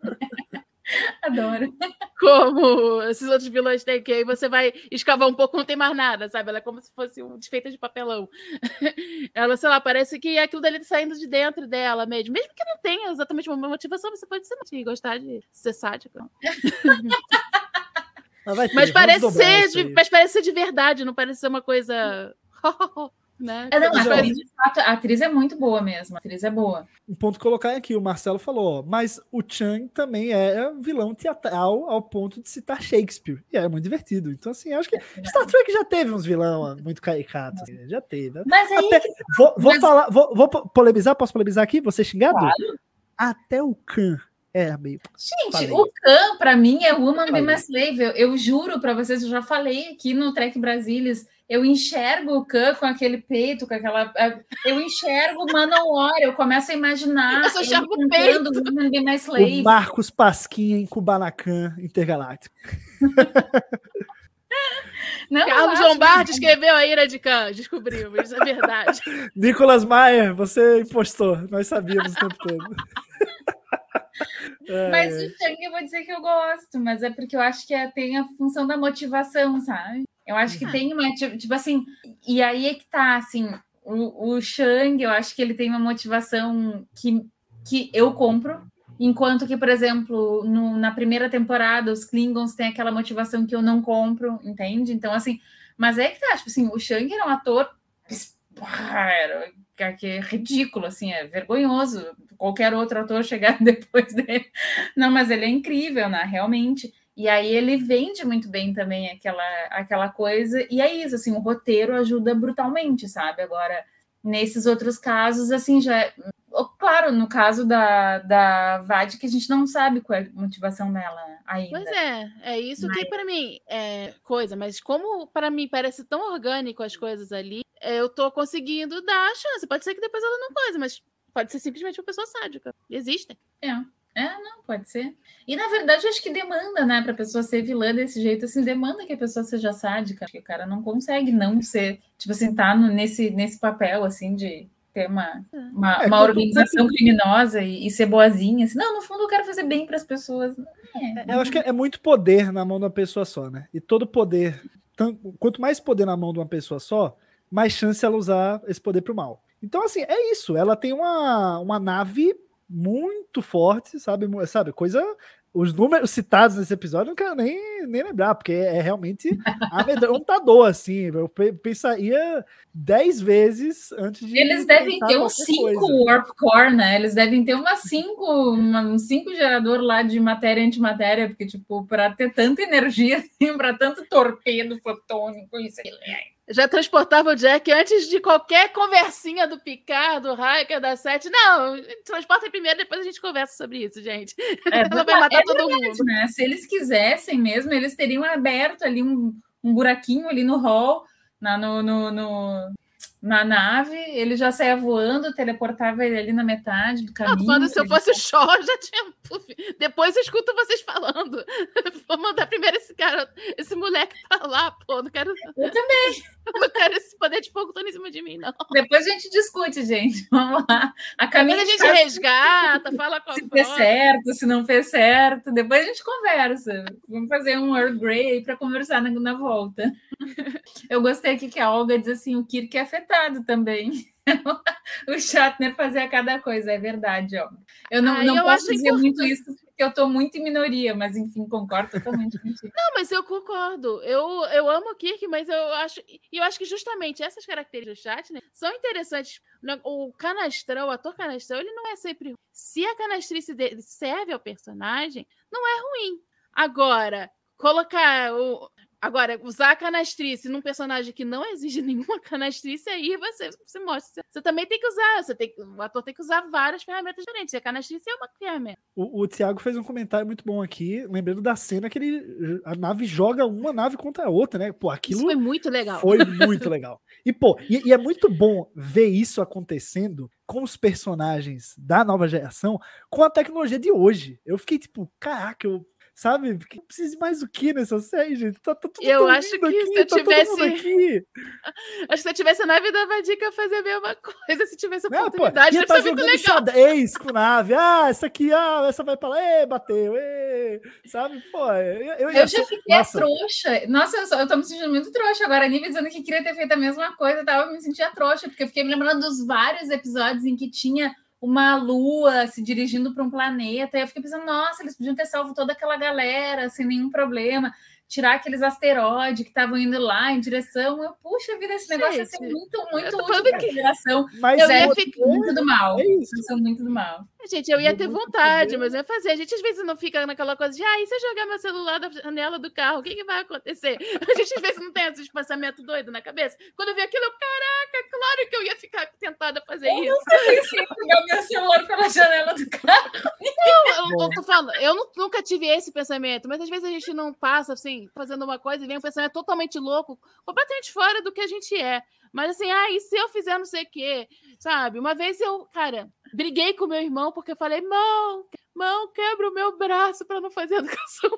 Adoro. como esses outros vilões têm, que aí você vai escavar um pouco, não tem mais nada, sabe? Ela é como se fosse um desfeita de papelão. Ela, sei lá, parece que aquilo dali tá saindo de dentro dela mesmo. Mesmo que não tenha exatamente uma motivação, você pode ser e gostar de ser sádica. Mas, vai ter, Mas parece ser, de, mas parece ser de verdade, não parece ser uma coisa. né? É, não, a atriz, de fato, a atriz é muito boa mesmo. A atriz é boa. Um ponto colocar aqui, o Marcelo falou, ó, mas o Chang também é vilão teatral ao ponto de citar Shakespeare. E é muito divertido. Então, assim, acho que Star Trek já teve uns vilão muito caricatos. assim, Já teve. né? Mas aí Até- Vou, vou Mas- falar, vou, vou po- polemizar, posso polemizar aqui? Você xingado? Até o Khan era meio. Gente, Falei. o Khan, pra mim, é Woman Be. My Slave. Eu, eu juro pra vocês, eu já falei aqui no Trek Brasilis, eu enxergo o Khan com aquele peito, com aquela. Eu enxergo o Manowar, eu começo a imaginar. Eu só enxergo o My O. Marcos Pasquinha em Kubanacan Intergaláctico. Não, Carlos Lombardi escreveu a ira de Khan, descobrimos, isso é verdade. Nicolas Maier, você impostor. Nós sabíamos o tempo todo. É, Mas o Chang eu vou dizer que eu gosto, mas é porque eu acho que é- tem a função da motivação, sabe? Eu acho que tem uma, tipo, tipo assim, e aí é que tá, assim, o, o Shang, eu acho que ele tem uma motivação que, que eu compro, enquanto que, por exemplo, no- na primeira temporada, os Klingons têm aquela motivação que eu não compro, entende? Então, assim, mas é que tá, tipo assim, o Shang era um ator que é ridículo, assim, é vergonhoso qualquer outro ator chegar depois dele. Não, mas ele é incrível, né? Realmente. E aí ele vende muito bem também aquela, aquela coisa. E é isso, assim, o roteiro ajuda brutalmente, sabe? Agora, nesses outros casos, assim, já. é- Claro, no caso da, da Vade, que a gente não sabe qual é a motivação dela ainda. Pois é, é isso que para mim é coisa, mas como para mim parece tão orgânico as coisas ali, eu tô conseguindo dar a chance. Pode ser que depois ela não coisa, mas pode ser simplesmente uma pessoa sádica. Existem. É, é, não, pode ser. E na verdade, eu acho que demanda, né, pra pessoa ser vilã desse jeito, assim, demanda que a pessoa seja sádica, porque o cara não consegue não ser, tipo assim, tá no- nesse, nesse papel, assim, de ter uma, uma, É, uma organização criminosa e, e ser boazinha, assim. Não, no fundo eu quero fazer bem para as pessoas. É, Eu acho que é muito poder na mão de uma pessoa só, né? E todo poder, tan- quanto mais poder na mão de uma pessoa só, mais chance ela usar esse poder pro mal. Então, assim, é isso. Ela tem uma, uma nave muito forte, sabe? Sabe, coisa. Os números citados nesse episódio eu não quero nem, nem lembrar, porque é realmente amedrontador, assim. Eu pe- pensaria dez vezes antes de. Eles devem ter uns cinco coisa. warp core, né? Eles devem ter umas cinco, uma, uns cinco gerador lá de matéria e antimatéria, porque, tipo, para ter tanta energia, assim, para tanto torpedo fotônico, isso aí. Já transportava o Jack antes de qualquer conversinha do Picard, do Riker, da Sete. Não, transporta primeiro, depois a gente conversa sobre isso, gente. É, Ela vai matar é todo verdade, mundo. Né? Se eles quisessem mesmo, eles teriam aberto ali um, um buraquinho ali no hall, na, no, no, no- na nave, ele já saía voando, teleportava ele ali na metade do Não, caminho. quando se eu fosse o Shaw, eu já tinha. Depois eu escuto vocês falando. Vou mandar primeiro esse cara, esse moleque pra lá, pô. Não quero. Eu também. Não quero esse poder de fogo todo em cima de mim, não. Depois a gente discute, gente. Vamos lá. A caminho a de gente casa, resgata, fala com a se fez certo, se não fez certo. Depois a gente conversa. Vamos fazer um Earl Grey para conversar na, na volta. Eu gostei aqui que a Olga diz assim: o Kirk é afetado também. o Shatner fazia cada coisa, é verdade, ó. Eu não, Aí não eu posso dizer muito isso, porque eu estou muito em minoria, mas enfim, concordo totalmente contigo. Não, mas eu concordo. Eu, eu amo o Kirk, mas eu acho. E eu acho que justamente essas características do chat né, são interessantes. Né, O canastrão, o ator canastrão, ele não é sempre ruim. Se a canastrice dele serve ao personagem, não é ruim. Agora, colocar o. Agora, usar a canastrice num personagem que não exige nenhuma canastrice, aí você, você mostra. Você também tem que usar, você tem, o ator tem que usar várias ferramentas diferentes. E a canastrice é uma ferramenta. O, o Thiago fez um comentário muito bom aqui, lembrando da cena que ele, a nave joga uma nave contra a outra, né? Pô, aquilo Isso foi muito legal. foi muito legal. E, pô, e, e é muito bom ver isso acontecendo com os personagens da nova geração com a tecnologia de hoje. Eu fiquei tipo, caraca, eu. Sabe? Porque precisa de mais o que nessa série, gente? Tá, tá tudo Eu acho que aqui, se eu tá tivesse- aqui. Acho que se eu tivesse a nave da Vadica, eu fazia a mesma coisa se tivesse Né, pô? oportunidade. Ia tá jogando legal. xadrez com nave. Ah, essa aqui, ah, essa vai pra lá, ê, bateu, ê, sabe? Pô, eu, eu, ia Eu já fiquei nossa, trouxa. Nossa, eu, só- eu tô me sentindo muito trouxa agora. A Nive dizendo que queria ter feito a mesma coisa, eu tava me sentindo trouxa, porque eu fiquei me lembrando dos vários episódios em que tinha uma lua se dirigindo para um planeta. E eu fiquei pensando, nossa, eles podiam ter salvo toda aquela galera sem nenhum problema. Tirar aqueles asteroides que estavam indo lá em direção. Eu, puxa vida, esse negócio ia ser Gente, muito, eu muito útil para a que- geração. mas eu é, ia São ficar- muito do mal. É isso. Vocês são muito do mal. Gente, eu ia Eu ter vontade, mas eu ia fazer. A gente às vezes não fica naquela coisa de, ah, e se eu jogar meu celular da janela do carro, o que, que vai acontecer? A gente às vezes não tem esses pensamentos doidos na cabeça. Quando eu vi aquilo, eu, caraca, claro que eu ia ficar tentada a fazer isso. Eu pensei em pegar o meu celular pela janela do carro. Eu, eu, eu tô falando, eu nu- nunca tive esse pensamento, mas às vezes a gente não passa assim, fazendo uma coisa e vem um pensamento totalmente louco, completamente fora do que a gente é. Mas assim, ah, e se eu fizer não sei o quê? Sabe? Uma vez eu, cara, briguei com meu irmão porque eu falei, mão, mão, quebra o meu braço para não fazer educação.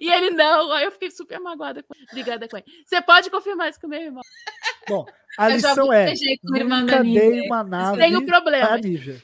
E ele não, aí eu fiquei super magoada, com, brigada com ele. Você pode confirmar isso com meu irmão. Bom, a Eu lição é: nunca dei uma nave Tem um pra problema. Nívia.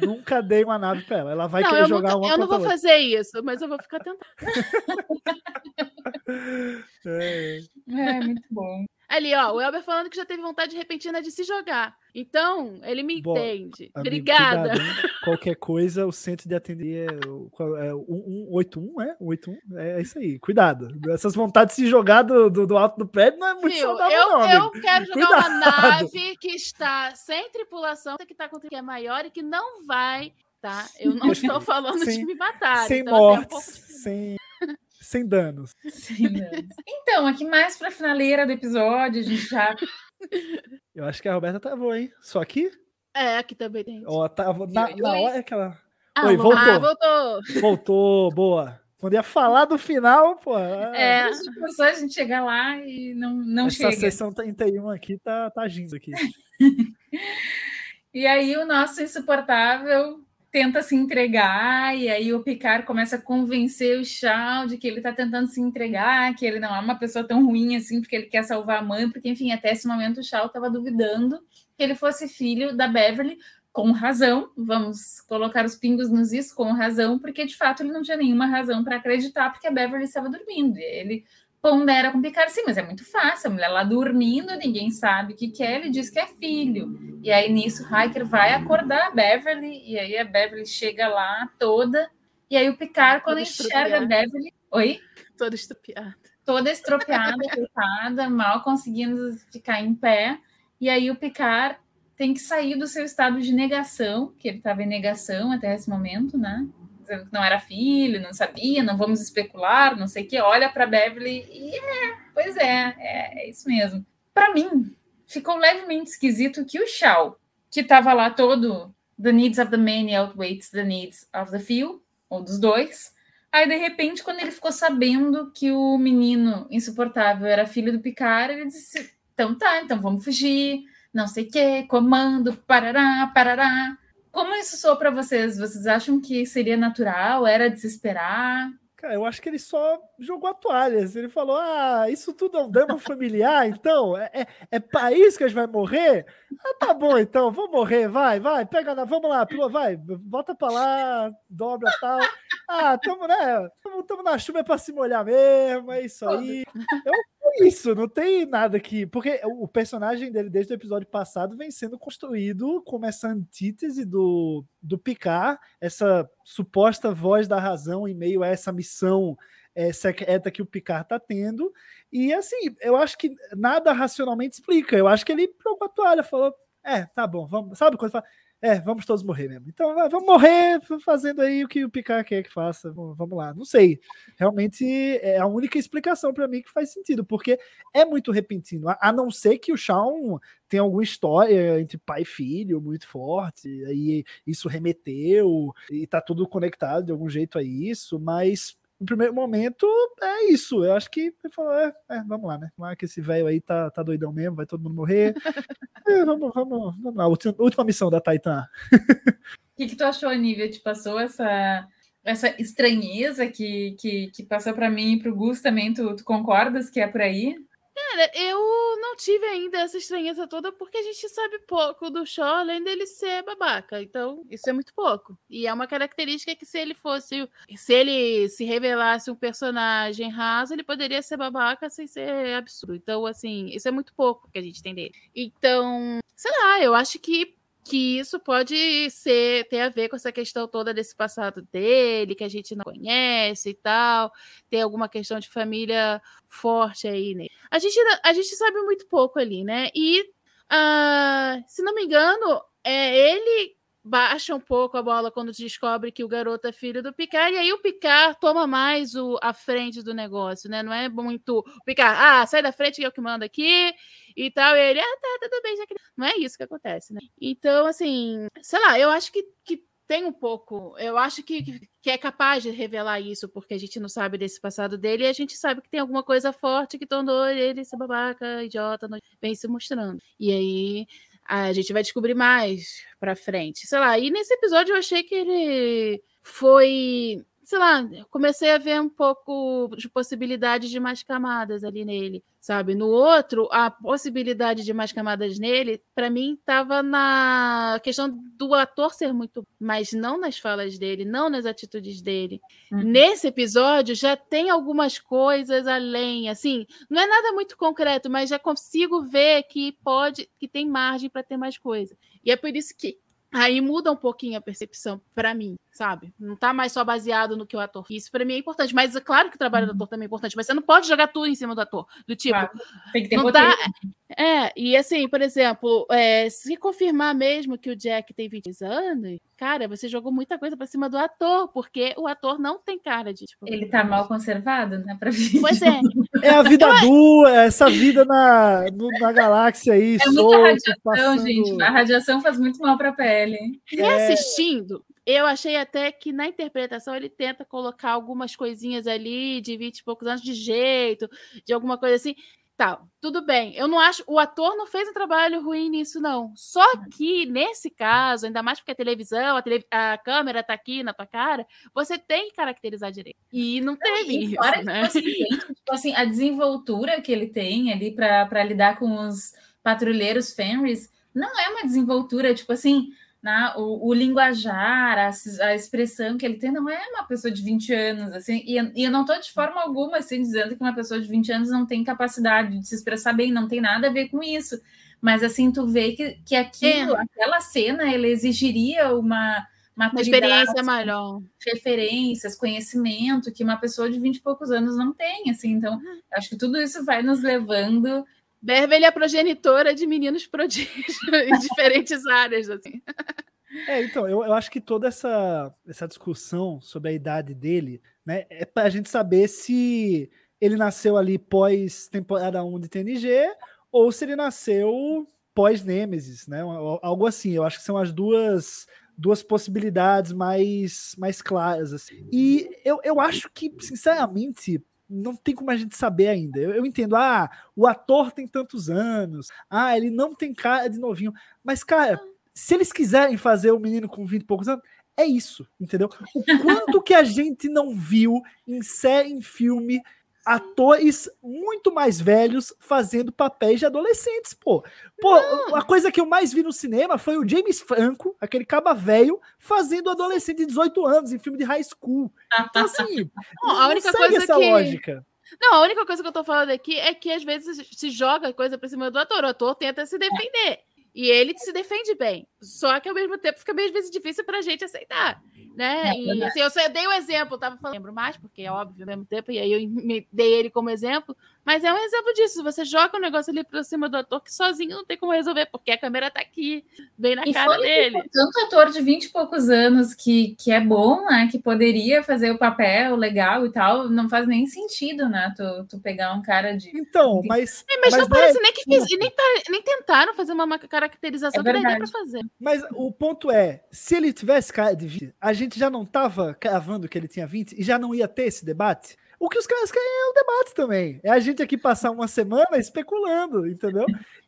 Nunca dei uma nave pra ela. Ela vai não, querer jogar nunca, uma eu não vou outra. fazer isso, mas eu vou ficar tentando. É. É, muito bom. Ali, ó, o Elber falando que já teve vontade repentina de se jogar. Então, ele me Bom, entende. Amigo, Obrigada. cuidado? Qualquer coisa, o centro de atender é o é o 181, é? 181? É isso aí. Cuidado. Essas vontades de se jogar do, do, do alto do prédio não é muito Viu? saudável, eu, não, eu quero jogar Cuidado. uma nave que está sem tripulação, que está com que é maior e que não vai, tá? Eu não estou falando de Sem- me matar. sem então, assim, é um mortes, pouco- sem, sem danos. Sim, né? Então, aqui mais pra finaleira do episódio, a gente já Eu acho que a Roberta travou, hein? Só aqui? É, aqui também tem. Ó, tava na, na hora que ela Ah, Oi, voltou. Ah, voltou. voltou, boa. Quando ia falar do final, pô. É, A gente começou a gente chegar lá e não, não essa chega. sessão 31 aqui tá, tá agindo aqui. E aí o nosso insuportável tenta se entregar, e aí o Picard começa a convencer o Shaw de que ele está tentando se entregar, que ele não é uma pessoa tão ruim assim, porque ele quer salvar a mãe, porque, enfim, até esse momento o Shaw estava duvidando que ele fosse filho da Beverly, com razão, vamos colocar os pingos nos is, com razão, porque de fato ele não tinha nenhuma razão para acreditar, porque a Beverly estava dormindo, ele pondera com o Picard, sim, mas é muito fácil, a mulher lá dormindo, ninguém sabe o que, que é, ele diz que é filho. E aí nisso Hiker vai acordar a Beverly, e aí a Beverly chega lá toda, e aí o Picard, quando Toda enxerga a. Beverly. Oi? Toda estupiada. Toda estropiada, coitada, mal conseguindo ficar em pé. E aí o Picard tem que sair do seu estado de negação, que ele estava em negação até esse momento, né? Dizendo que não era filho, não sabia, não vamos especular, não sei o que. Olha para Beverly e é, pois é, é, é isso mesmo. Para mim, ficou levemente esquisito que o Shaw, que estava lá todo the needs of the many outweighs the needs of the few, ou dos dois. Aí, de repente, quando ele ficou sabendo que o menino insuportável era filho do Picard, ele disse: então tá, então vamos fugir, não sei o quê, comando, parará, parará. Como isso soou para vocês? Vocês acham que seria natural? Era de se esperar? Cara, eu acho que ele só jogou a toalha. Ele falou: Ah, isso tudo é um drama familiar, então? É, é, é isso que a gente vai morrer? Ah, tá bom, então, vamos morrer, vai, vai, pega na. Vamos lá, pula, vai, volta pra lá, dobra tal. Ah, tamo, né? Tamo, tamo na chuva é pra se molhar mesmo, é isso aí. Isso, não tem nada aqui. Porque o personagem dele, desde o episódio passado, vem sendo construído como essa antítese do, do Picard, essa suposta voz da razão em meio a essa missão é, secreta que o Picard tá tendo. E assim, eu acho que nada racionalmente explica. Eu acho que ele jogou a toalha, falou: é, tá bom, vamos. Sabe quando fala? É, vamos todos morrer mesmo. Então, vamos morrer fazendo aí o que o Picard quer que faça. Vamos lá. Não sei. Realmente é a única explicação para mim que faz sentido, porque é muito repentino. A, a não ser que o Shawn tenha alguma história entre pai e filho muito forte, aí isso remeteu e tá tudo conectado de algum jeito a isso, mas no primeiro momento é isso. Eu acho que ele falou: é, é, vamos lá, né? Vamos lá que esse velho aí tá, tá doidão mesmo, vai todo mundo morrer. É, vamos, vamos, vamos lá. Última, última missão da Titan. O que, que tu achou, Nívia? Te passou essa essa estranheza que, que, que passou para mim e para o Gus também, tu, tu concordas que é por aí? Cara, eu não tive ainda essa estranheza toda porque a gente sabe pouco do Shaw, além dele ser babaca. Então, isso é muito pouco. E é uma característica que se ele fosse, se ele se revelasse um personagem raso, ele poderia ser babaca sem ser absurdo. Então, assim, isso é muito pouco que a gente tem dele. Então, sei lá, eu acho que que isso pode ser ter a ver com essa questão toda desse passado dele, que a gente não conhece e tal, tem alguma questão de família forte aí, né? A gente, a gente sabe muito pouco ali, né? E, uh, se não me engano, é ele baixa um pouco a bola quando descobre que o garoto é filho do Picard, e aí o Picard toma mais o, a frente do negócio, né? Não é muito o Picard, ah, sai da frente que é o que manda aqui e tal, e ele, ah, tá, tudo bem, já que... Não é isso que acontece, né? Então, assim, sei lá, eu acho que, que tem um pouco, eu acho que, que é capaz de revelar isso, porque a gente não sabe desse passado dele, e a gente sabe que tem alguma coisa forte que tornou ele ser babaca, idiota, vem se mostrando. E aí a gente vai descobrir mais pra frente. Sei lá, e nesse episódio eu achei que ele foi. Sei lá, comecei a ver um pouco de possibilidade de mais camadas ali nele sabe? No outro, a possibilidade de mais camadas nele, para mim, estava na questão do ator ser muito, mas não nas falas dele, não nas atitudes dele. Uhum. Nesse episódio já tem algumas coisas além, assim, não é nada muito concreto, mas já consigo ver que pode, que tem margem para ter mais coisa. E é por isso que aí muda um pouquinho a percepção para mim, sabe? Não tá mais só baseado no que o ator fez. Isso para mim é importante, mas é claro que o trabalho uhum. do ator também é importante, mas você não pode jogar tudo em cima do ator, do tipo, claro. tem que ter não dá, é, e assim, por exemplo, é, se confirmar mesmo que o Jack tem 20 anos, cara, você jogou muita coisa para cima do ator, porque o ator não tem cara de. Tipo, ele tá mal conservado, né? Pra Pois é. É a vida dura, essa vida na, no, na galáxia aí. É muita radiação, passando... gente. A radiação faz muito mal pra pele. E é... assistindo, eu achei até que na interpretação ele tenta colocar algumas coisinhas ali de 20 e poucos anos de jeito, de alguma coisa assim tal. Tudo bem. Eu não acho. O ator não fez um trabalho ruim nisso, não. Só que, nesse caso, ainda mais porque a televisão, a, tele, a câmera tá aqui na tua cara, você tem que caracterizar direito. E não teve isso. Fora né? tipo, assim, tipo assim, a desenvoltura que ele tem ali para lidar com os patrulheiros Fenris não é uma desenvoltura, tipo assim né, o, o, linguajar, a, a, expressão que ele tem, não é uma pessoa de 20 anos, assim, e, e eu não estou de forma alguma assim, dizendo que uma pessoa de 20 anos não tem capacidade de se expressar bem, não tem nada a ver com isso. Mas assim, tu vê que, que aquilo, é. aquela cena, ele exigiria uma, uma experiência maior. Referências, conhecimento que uma pessoa de 20 e poucos anos não tem, assim. Então, uhum. acho que tudo isso vai nos levando Beverly é progenitora de meninos prodígios em diferentes áreas, assim. É, então, eu, eu acho que toda essa, essa discussão sobre a idade dele, né, é para a gente saber se ele nasceu ali pós temporada 1 de TNG ou se ele nasceu pós Nemesis, né? Algo assim. Eu acho que são as duas duas possibilidades mais mais claras assim. E eu, eu acho que, sinceramente, não tem como a gente saber ainda. Eu, eu, entendo, ah, o ator tem tantos anos, ah, ele não tem cara de novinho. Mas, cara, se eles quiserem fazer o menino com 20 e poucos anos, é isso, entendeu? O quanto que a gente não viu em série, em filme, atores muito mais velhos fazendo papéis de adolescentes, pô. Pô, não. a coisa que eu mais vi no cinema foi o James Franco, aquele caba velho, fazendo adolescente de 18 anos em filme de high school. Então, assim, não, a única coisa essa que... lógica. Não, a única coisa que eu tô falando aqui é que às vezes se joga coisa pra cima do ator. O ator tenta se defender. E ele se defende bem. Só que ao mesmo tempo fica meio vezes difícil pra gente aceitar né? É, e assim, eu, só, eu dei o um exemplo, tava falando, lembro mais, porque é óbvio ao mesmo tempo, e aí eu me dei ele como exemplo, mas é um exemplo disso. Você joga um negócio ali pra cima do ator que sozinho não tem como resolver, porque a câmera tá aqui, bem na e cara dele. Tanto ator de 20 e poucos anos que, que é bom, né? Que poderia fazer o papel legal e tal, não faz nem sentido, né? Tu, tu pegar um cara de. Então, mas. É, mas, mas, não parece é... nem que fiz, nem, tá, nem tentaram fazer uma caracterização é que daria pra fazer. Mas o ponto é: se ele tivesse cara de 20, a gente já não tava cravando que ele tinha 20 e já não ia ter esse debate? O que os caras querem é o debate também. É a gente aqui passar uma semana especulando, entendeu?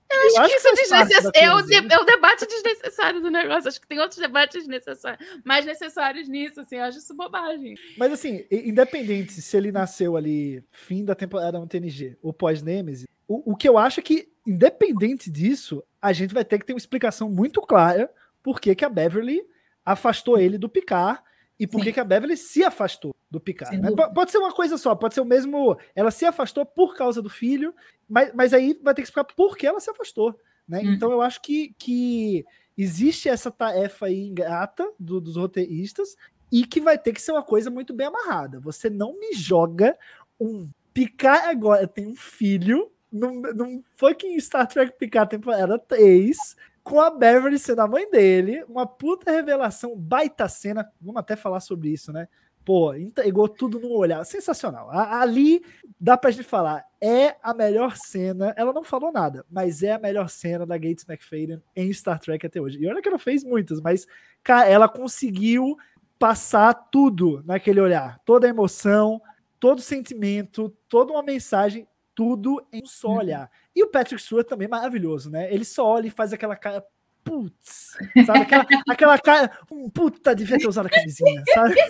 Eu acho, que isso é faz parte desnecessário. da É o, de- é o debate desnecessário do negócio. Acho que tem outros debates necessários, mais necessários nisso. Assim, eu acho isso bobagem. Mas assim, independente se ele nasceu ali fim da temporada 1 TNG ou pós-Nemesis, o, o que eu acho é que, independente disso, a gente vai ter que ter uma explicação muito clara por que, que a Beverly afastou ele do Picard e por Sim. que, que a Beverly se afastou do Picard. Né? Pode ser uma coisa só, pode ser o mesmo. Ela se afastou por causa do filho, mas, mas aí vai ter que explicar por que ela se afastou. Né? Uhum. Então eu acho que, que existe essa tarefa aí ingrata do- dos roteiristas e que vai ter que ser uma coisa muito bem amarrada. Você não me joga um Picard agora tem um filho num, fucking Star Trek Picard temporada 3 com a Beverly sendo a mãe dele, uma puta revelação, baita cena, vamos até falar sobre isso, né? Pô, entregou tudo no olhar, sensacional. A- ali dá pra gente falar, é a melhor cena, ela não falou nada, mas é a melhor cena da Gates McFadden em Star Trek até hoje. E olha que ela fez muitas, mas cara, ela conseguiu passar tudo naquele olhar, toda a emoção, todo o sentimento, toda uma mensagem, tudo em um só olhar. E o Patrick Stewart também é maravilhoso, né? Ele só olha e faz aquela cara, putz, sabe? Aquela, aquela cara, um puta, devia ter usado a camisinha, sabe?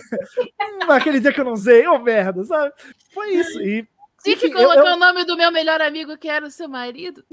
Hum, aquele dia que eu não usei, ô merda, sabe? Foi isso. E, E que enfim, eu- colocou eu- o nome do meu melhor amigo, que era o seu marido.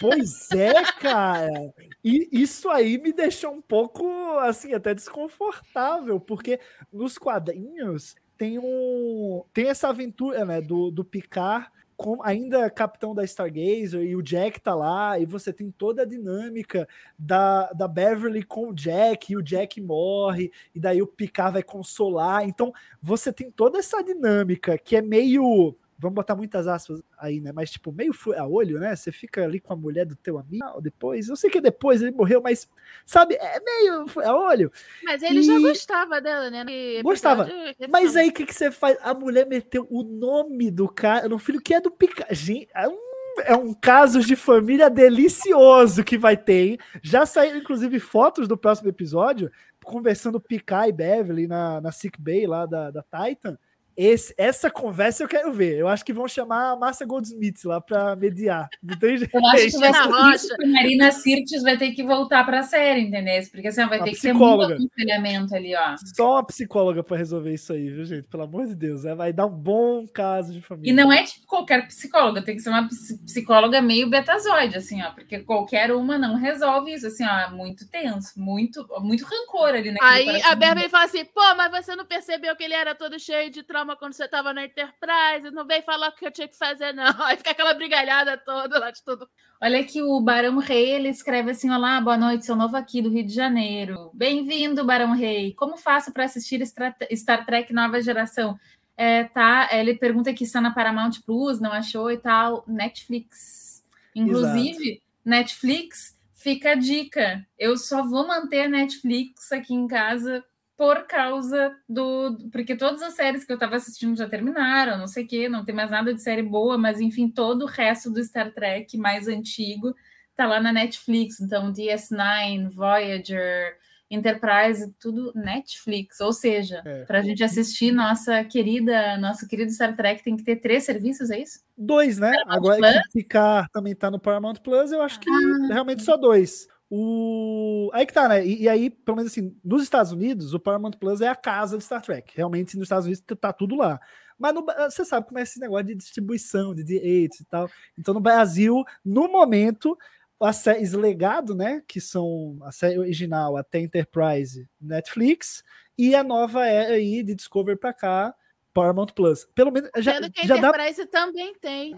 Pois é, cara. E isso aí me deixou um pouco, assim, até desconfortável, porque nos quadrinhos tem um tem essa aventura, né, do, do Picard com ainda capitão da Stargazer e o Jack tá lá e você tem toda a dinâmica da, da Beverly com o Jack e o Jack morre e daí o Picard vai consolar. Então você tem toda essa dinâmica que é meio vamos botar muitas aspas aí, né? Mas, tipo, meio a olho, né? Você fica ali com a mulher do teu amigo depois. Eu sei que depois ele morreu, mas, sabe, é meio a olho. Mas ele já E- gostava dela, né? Gostava. Mas aí o que, que você faz? A mulher meteu o nome do cara no filho que é do Picard. Gente, é um, é um caso de família delicioso que vai ter, hein? Já saíram, inclusive, fotos do próximo episódio, conversando Picard e Beverly na, na Sick Bay lá da, da Titan. Esse- essa conversa eu quero ver. Eu acho que vão chamar a Márcia Goldsmith lá pra mediar. Não tem jeito. Eu acho que vai ser isso que a Marina Sirtis vai ter que voltar para a série, entendeu? Porque assim, vai Uma ter que ter muito psicóloga. aconselhamento ali, ó. Só uma psicóloga pra resolver isso aí, viu, gente? Pelo amor de Deus. é, Vai dar um bom caso de família. E não é tipo qualquer psicóloga, tem que ser uma ps- psicóloga meio betazoide, assim, ó, porque qualquer uma não resolve isso, assim, ó, é muito tenso, muito, muito rancor ali naquele Aí a Beverly fala assim: pô, mas você não percebeu que ele era todo cheio de trauma quando você tava na Enterprise? Não veio falar o que eu tinha que fazer, não. Aí fica aquela brigalhada toda lá de tudo. Olha que o Barão Rei, ele escreve assim, olá, boa noite, sou novo aqui do Rio de Janeiro. Bem-vindo, Barão Rei. Como faço para assistir Star Trek Nova Geração? É, tá, ele pergunta que está na Paramount Plus, não achou e tal. Netflix. Inclusive, Netflix, fica a dica. Eu só vou manter a Netflix aqui em casa por causa do. Porque todas as séries que eu estava assistindo já terminaram, não sei o quê, não tem mais nada de série boa, mas enfim, todo o resto do Star Trek mais antigo tá lá na Netflix. Então, DS9, Voyager, Enterprise, tudo Netflix. Ou seja, É. para a gente assistir nossa querida, nosso querido Star Trek, tem que ter três serviços, é isso? Dois, né? Agora Plus? que Picard também tá no Paramount Plus, eu acho que Ah. realmente só dois. O... Aí que tá, né? E, e aí, pelo menos assim, nos Estados Unidos, o Paramount Plus é a casa de Star Trek. Realmente, nos Estados Unidos tá tudo lá. Mas no Ba- você sabe como é esse negócio de distribuição, de direitos e tal. Então, no Brasil, no momento, as séries legado, né? Que são a série original até Enterprise, Netflix, e a nova era aí de Discovery pra cá, Paramount Plus. Pelo menos já, Sendo que a já dá Enterprise também tem.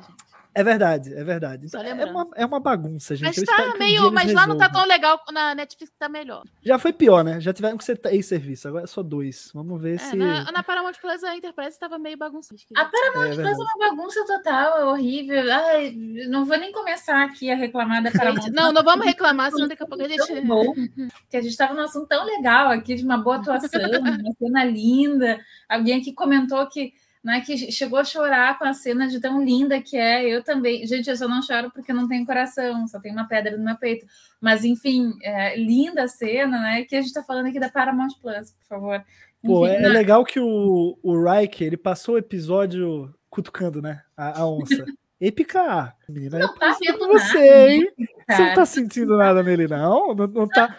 É verdade, é verdade. Então, é, uma, é uma bagunça, gente. Mas tá um meio. Mas lá não tá tão legal. Na Netflix tá melhor. Já foi pior, né? Já tiveram que ser três serviços, agora é só dois. Vamos ver É, se. na, na Paramount Plus a Enterprise tava meio bagunçada. A Paramount É Plus é uma bagunça total, é horrível. Ai, não vou nem começar aqui a reclamar da Paramount. Não, não vamos reclamar, senão daqui a pouco a gente. bom, que a gente estava num assunto tão legal aqui, de uma boa atuação, uma cena linda. Alguém aqui comentou que, né, que chegou a chorar com a cena de tão linda que é. Eu também. Gente, eu só não choro porque não tenho coração, só tenho uma pedra no meu peito. Mas, enfim, é, linda a cena, né? Que a gente está falando aqui da Paramount Plus, por favor. Pô, Enfim, é, é legal que o, o Riker, ele passou o episódio cutucando, né? A, a onça. Ei, Picard, menina, Não tá vendo você, nada, hein? Você não cara. tá sentindo nada nele, não? Não, não tá.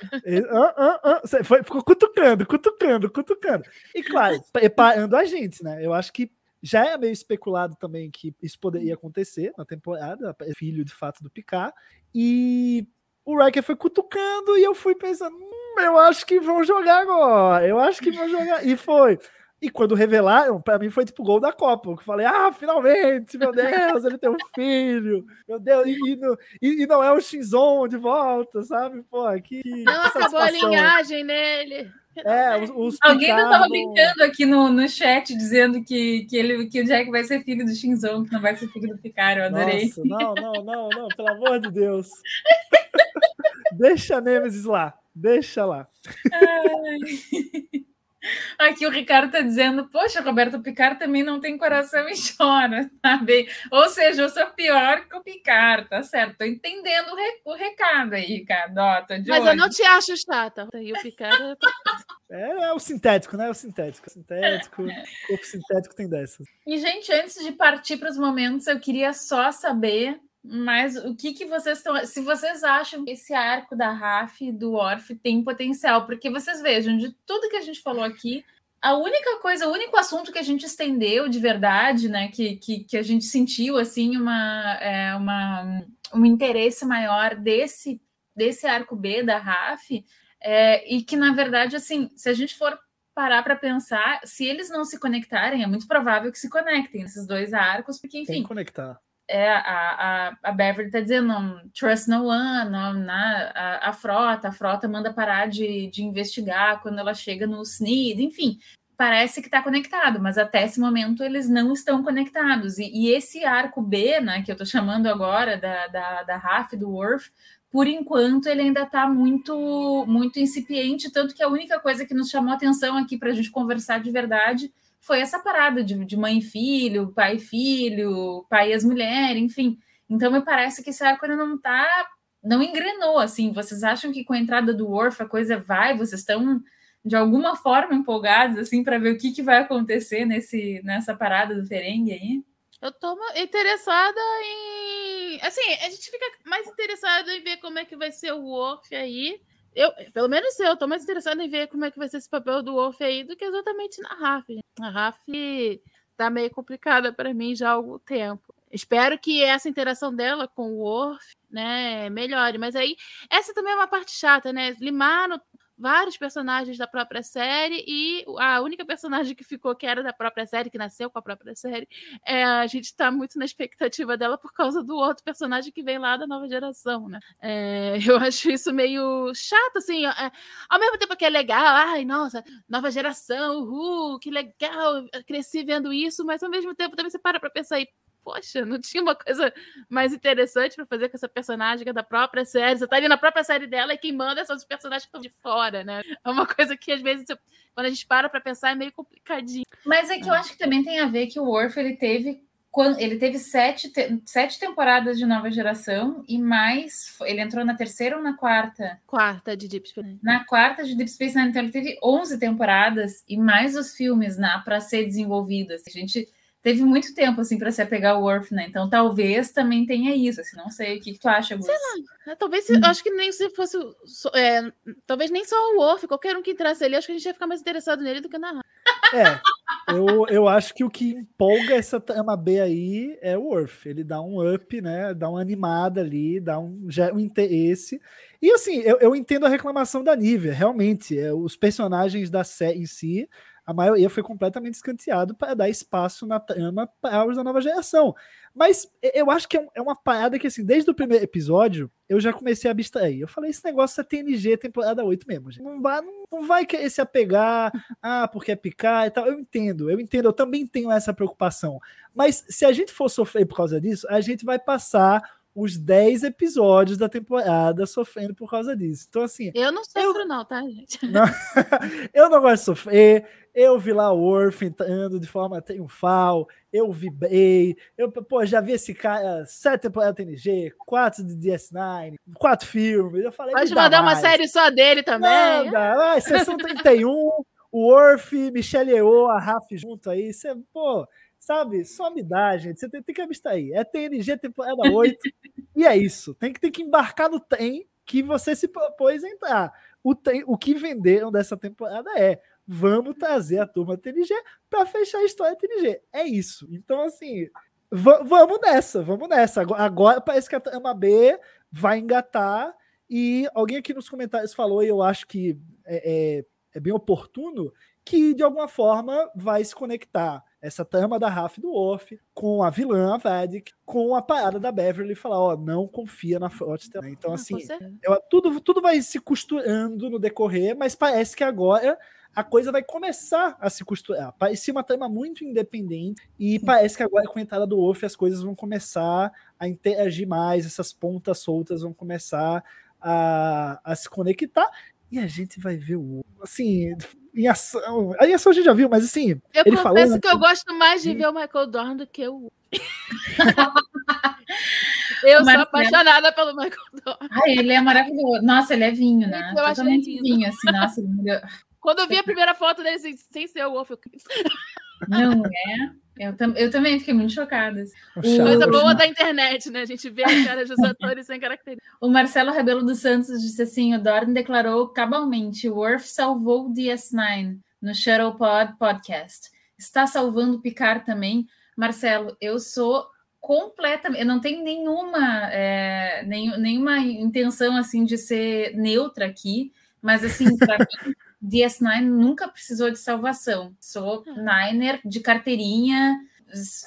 Ah, ah, ah. Foi- ficou cutucando, cutucando, cutucando. E claro, preparando a gente, né? Eu acho que já é meio especulado também que isso poderia acontecer na temporada, é filho de fato do Picard. E o Riker foi cutucando e eu fui pensando, hum, eu acho que vão jogar agora, eu acho que vão jogar. E foi. E quando revelaram, pra mim foi tipo gol da Copa. Eu falei, ah, finalmente, meu Deus, ele tem um filho. Meu Deus, e, e não, e- e não é o Shinzon de volta, sabe? Pô, que. que Não acabou a linhagem nele. É, os, os Alguém ainda não- brincando aqui no, no chat, dizendo que, que, ele, que o Jack vai ser filho do Shinzon, que não vai ser filho do Picard. Eu adorei. Nossa, não, não, não, não, pelo amor de Deus. Deixa a Nemesis lá, deixa lá. Aqui o Ricardo tá dizendo, poxa, Roberto Picard também não tem coração e chora, tá bem? Ou seja, eu sou pior que o Picard, tá certo? Tô entendendo o, re- o recado aí, Ricardo. Ó, tô de Mas olho. eu não te acho chata. E o Picard. É, é o sintético, né? É o sintético. Sintético, corpo sintético tem dessas. E, gente, antes de partir para os momentos, eu queria só saber mais o que, que vocês estão. Se vocês acham que esse arco da Raf e do Orf tem potencial, porque vocês vejam, de tudo que a gente falou aqui, a única coisa, o único assunto que a gente estendeu de verdade, né? Que, que, que a gente sentiu assim uma, é, uma, um interesse maior desse, desse arco B da Raf, é, e que, na verdade, assim, se a gente for parar para pensar, se eles não se conectarem, é muito provável que se conectem esses dois arcos, porque, Tem enfim, que conectar. É, a, a, a Beverly está dizendo não, trust no one, na, a, a frota, a frota manda parar de, de investigar quando ela chega no SNID, enfim, parece que está conectado, mas até esse momento eles não estão conectados. E, e esse arco B, né, que eu estou chamando agora da, da, da Raf, do Worf, por enquanto ele ainda está muito, muito incipiente, tanto que a única coisa que nos chamou atenção aqui para a gente conversar de verdade foi essa parada de, de mãe e filho, pai e filho, pai e as mulheres, enfim. Então me parece que esse arco ainda não tá, não engrenou, assim. Vocês acham que com a entrada do Worf a coisa vai? Vocês estão de alguma forma empolgados, assim, para ver o que, que vai acontecer nesse, nessa parada do Ferengue aí? Eu tô interessada em. Assim, a gente fica mais interessado em ver como é que vai ser o Worf aí. Eu, pelo menos eu, tô mais interessada em ver como é que vai ser esse papel do Worf aí do que exatamente na Raf. A Raf tá meio complicada para mim já há algum tempo. Espero que essa interação dela com o Worf, né, melhore. Mas aí, essa também é uma parte chata, né? Limaram vários personagens da própria série e a única personagem que ficou que era da própria série, que nasceu com a própria série, é, a gente está muito na expectativa dela por causa do outro personagem que vem lá da nova geração, né? É, eu acho isso meio chato, assim, é, ao mesmo tempo que é legal, ai, nossa, nova geração, uhul, que legal, cresci vendo isso, mas ao mesmo tempo também você para pra pensar aí, poxa, não tinha uma coisa mais interessante para fazer com essa personagem que é da própria série. Você tá ali na própria série dela e quem manda são os personagens que estão de fora, né? É uma coisa que às vezes, quando a gente para para pensar, é meio complicadinho. Mas é que eu acho que também tem a ver que o Worf ele teve ele teve sete, te- sete temporadas de nova geração e mais ele entrou na terceira ou na quarta? Quarta de Deep Space Nine. Na quarta de Deep Space Nine, então ele teve 11 temporadas e mais os filmes né, para ser desenvolvidos. A gente teve muito tempo assim para se apegar ao Worf, né? Então talvez também tenha isso. Assim, não sei o que, que tu acha, Gus? É, Talvez, se- eu acho que nem se fosse. é, talvez nem só o Wolf, qualquer um que entrasse ali, acho que a gente ia ficar mais interessado nele do que na. É, eu, eu acho que o que empolga essa trama B aí é o Worf. Ele dá um up, né? Dá uma animada ali, dá um, já, um interesse. E assim, eu, eu entendo a reclamação da Nívia, realmente. É, os personagens da série em si, a maioria foi completamente escanteado para dar espaço na trama para os da nova geração. Mas eu acho que é, é uma parada que, assim, desde o primeiro episódio, eu já comecei a abstrair. Eu falei, esse negócio é TNG temporada 8 mesmo, gente. Não vai, não, não vai querer se apegar, ah, porque é picar e tal. Eu entendo, eu entendo, eu também tenho essa preocupação. Mas se a gente for sofrer por causa disso, a gente vai passar os 10 episódios da temporada sofrendo por causa disso. Então, assim, Eu não sofro, não, tá, gente? não, eu não gosto de sofrer. Eu vi lá o Worf entrando de forma triunfal. Eu vibrei. Eu, pô, já vi esse cara sete temporadas TNG, quatro de DS9, quatro filmes. Eu falei, Pode mandar uma série só dele também. Manda, vai, sessão 31. o Orf, Michelle Yeoh, a Raf junto aí, você, pô, sabe? Só me dá, gente. Você tem, tem que abstrair. É TNG temporada 8 e é isso. Tem que, tem que embarcar no trem que você se propôs a entrar. O, trem, o que venderam dessa temporada é vamos trazer a turma TNG para fechar a história TNG. É isso. Então, assim, vamos nessa, vamos nessa. Agora, agora parece que a trama B vai engatar. E alguém aqui nos comentários falou, e eu acho que é, é, é bem oportuno, que de alguma forma vai se conectar essa trama da Raf do Off com a vilã, a Vadik, com a parada da Beverly e falar, ó, não confia na Frost. Então, ah, assim, eu, tudo, tudo vai se costurando no decorrer, mas parece que agora a coisa vai começar a se costurar. Parecia uma trama muito independente e Sim. parece que agora com a entrada do Wolf as coisas vão começar a interagir mais, essas pontas soltas vão começar a, a se conectar e a gente vai ver o assim em ação. Em ação a gente já viu, mas assim. Eu ele confesso que eu gosto mais de ver o Michael Dorn do que o. eu sou apaixonada pelo Michael Dorn. Ai, ele é maravilhoso. Nossa, ele é vinho, né? Eu acho ele vinho, assim, nossa, quando eu vi a primeira foto dele assim, sem ser o Wolf, eu... Não é? Eu, tam eu também fiquei muito chocada. O... Coisa boa da internet, né? A gente vê a cara dos atores sem características. O Marcelo Rebelo dos Santos disse assim: o Dorn declarou cabalmente: Worf salvou o DS9 no Shuttle Podcast. Está salvando o Picard também. Marcelo, eu sou completamente. Eu não tenho nenhuma, é, nenhum, nenhuma intenção assim de ser neutra aqui, mas assim, para mim. DS9 nunca precisou de salvação. Sou ah. Niner de carteirinha,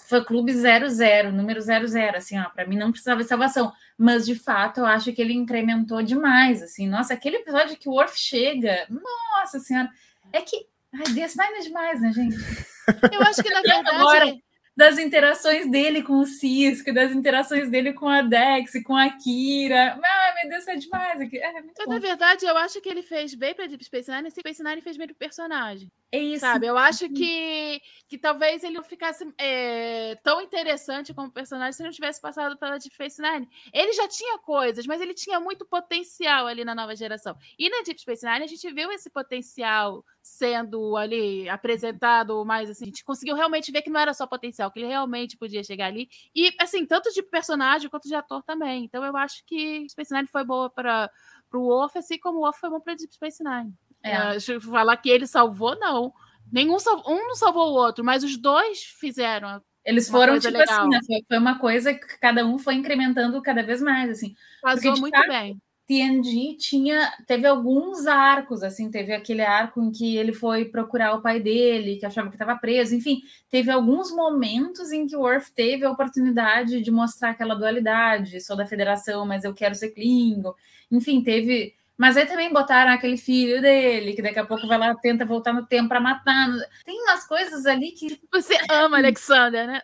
fã clube 00, número 00, assim, ó, para mim não precisava de salvação, mas de fato eu acho que ele incrementou demais, assim, nossa, aquele episódio que o Worf chega, nossa senhora, é que, ai, DS9 é demais, né, gente? Eu acho que na verdade Agora, das interações dele com o Cisco, das interações dele com a Dex, com a Kira. Ah, meu Deus, é demais. É então, na verdade, eu acho que ele fez bem para Deep Space Nine, e Space Nine fez bem pro personagem. É isso. Sabe? Eu acho que, que talvez ele não ficasse é, tão interessante como personagem se não tivesse passado pela Deep Space Nine. Ele já tinha coisas, mas ele tinha muito potencial ali na nova geração. E na Deep Space Nine a gente viu esse potencial sendo ali apresentado mais assim. A gente conseguiu realmente ver que não era só potencial, que ele realmente podia chegar ali. E assim, tanto de personagem quanto de ator também. Então eu acho que Space Nine foi boa para o Wolf, assim como o Wolf foi bom para Deep Space Nine. É. Uh, falar que ele salvou, não. Nenhum salvou, um não salvou o outro, mas os dois fizeram. Eles foram, tipo legal. assim, né? foi uma coisa que cada um foi incrementando cada vez mais, assim. Casou muito fato, bem. TNG tinha, teve alguns arcos, assim, teve aquele arco em que ele foi procurar o pai dele, que achava que estava preso, enfim, teve alguns momentos em que o Worf teve a oportunidade de mostrar aquela dualidade, sou da Federação, mas eu quero ser Klingon, enfim, teve mas aí também botaram aquele filho dele, que daqui a pouco vai lá, tenta voltar no tempo para matar. Tem umas coisas ali que. Você ama Alexander, né?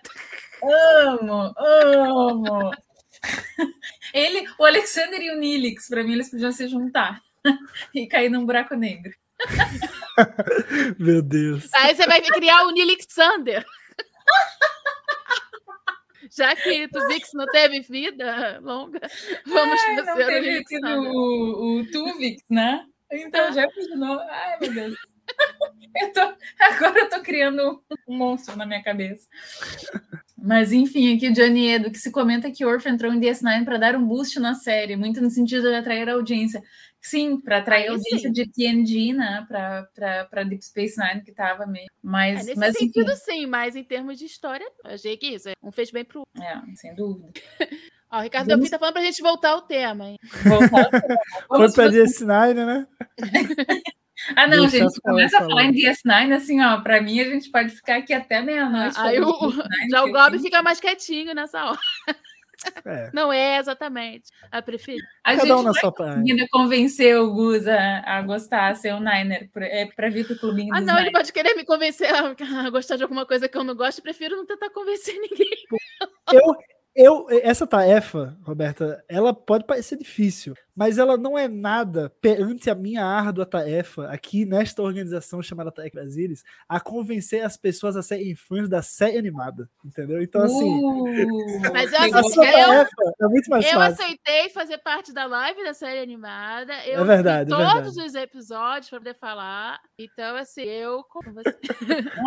Amo, amo. Ele, o Alexander e o Nilix, para mim, eles podiam se juntar e cair num buraco negro. Meu Deus. Aí você vai criar o Nilixander. Já que Tuvix não teve vida longa, vamos Ai, fazer não teve o, o Tuvix, né? Então já continuou. Ai, meu Deus. Eu tô, agora eu tô criando um monstro na minha cabeça. Mas enfim, aqui o Johnny Edo, que se comenta que Orf entrou em DS9 para dar um boost na série, muito no sentido de atrair a audiência. Sim, para atrair a audiência sim. de TNG, né? Para Deep Space Nine, que estava meio. Mas, é, nesse mas, sentido, enfim. sim, mas em termos de história, eu achei que isso. Um fez bem pro. É, sem dúvida. Ó, o Ricardo Vamos... Delfim tá falando pra gente voltar ao tema, hein? Voltar ao tema. Foi pra DS9, né? Ah, não, Deixa gente, começa a falar em DS9, assim, ó, para mim a gente pode ficar aqui até meia-noite. Aí o, já o Gob fica mais quietinho nessa hora. É. Não é exatamente a preferida. A Cada gente um na sua ainda convencer o Gus a, a gostar, a ser um Niner, é, para vir pro clubinho Ah, não, Niner. ele pode querer me convencer a, a, gostar de alguma coisa que eu não gosto, prefiro não tentar convencer ninguém. Eu, Eu, essa tarefa, Roberta, ela pode parecer difícil, mas ela não é nada perante a minha árdua tarefa aqui nesta organização chamada Trek Brasilis a convencer as pessoas a serem fãs da série animada, entendeu? Então, assim, Uh, Mas eu pegou a sua eu- tarefa é muito mais Eu fácil. aceitei fazer parte da live da série animada. Eu É verdade, vi é todos verdade. os episódios para poder falar. Então, assim, eu. como você-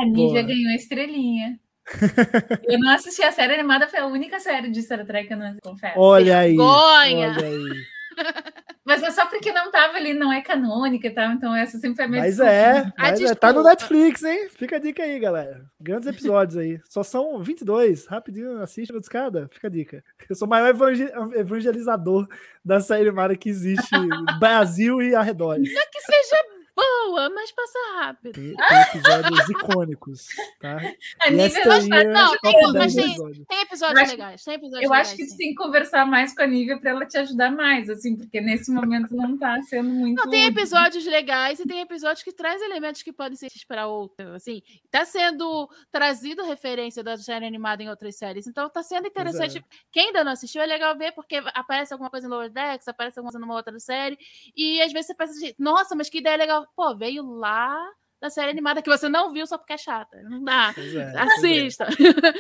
A Nívia ganhou a estrelinha. Eu não assisti a série animada, foi a única série de Star Trek que eu não confesso. Olha aí. Vergonha! Olha aí. Mas é só porque não tava ali, não é canônica e tal, então essa sempre foi a minha Mas desculpa. é, mas é, tá no. Netflix, hein? Fica a dica aí, galera. Grandes episódios aí. Só são 22. Rapidinho, assiste no escada. Fica a dica. Eu sou o maior evangel- evangelizador da série animada que existe no Brasil e arredores. Não é que seja boa, mas passa rápido. Tem, tem episódios icônicos, tá? A E Nívia essa vai aí estar- é não, top tem- 10 mas tem- episódios. Tem episódios acho- legais. Tem episódios Eu legais, acho que tu sim. tem que conversar mais com a Nívia para ela te ajudar mais, assim, porque nesse momento não tá sendo muito. Não, tem episódios legais e tem episódios que traz elementos que podem ser para outro. Assim, tá sendo trazido referência da série animada em outras séries. Então tá sendo interessante. Quem ainda não assistiu é legal ver, porque aparece alguma coisa em Lower Decks, aparece alguma coisa numa outra série. E às vezes você pensa assim, nossa, mas que ideia legal. Pô, veio lá da série animada que você não viu só porque é chata. Não dá. É, é. Assista.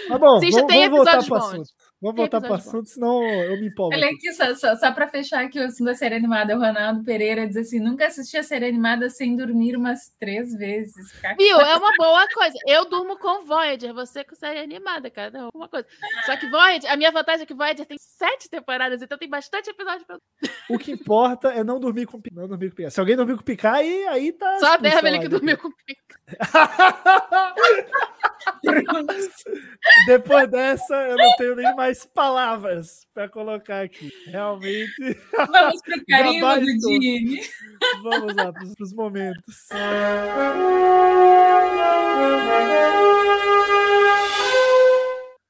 Mas bom, Assista, vamos, tem vamos voltar episódios bons. assunto. Vamos voltar pro episódios assunto, senão eu me empolgo. Olha aqui. só, só, só para fechar aqui o assunto da série animada, o Ronaldo Pereira diz assim: nunca assisti a série animada sem dormir umas três vezes. Viu? É uma boa coisa. Eu durmo com Voyager, você com série animada, cada um uma coisa. Só que Voyager, a minha vantagem é que Voyager tem sete temporadas, então tem bastante episódio pra O que importa é não dormir com Picard. Não dormir com Picard. Se alguém dormir com Picard, aí, aí tá. Só a Beverly que live dormiu aqui. comigo. Depois dessa, eu não tenho nem mais palavras para colocar aqui. Realmente, Vamos pro carinho do. Dini. vamos lá para os momentos.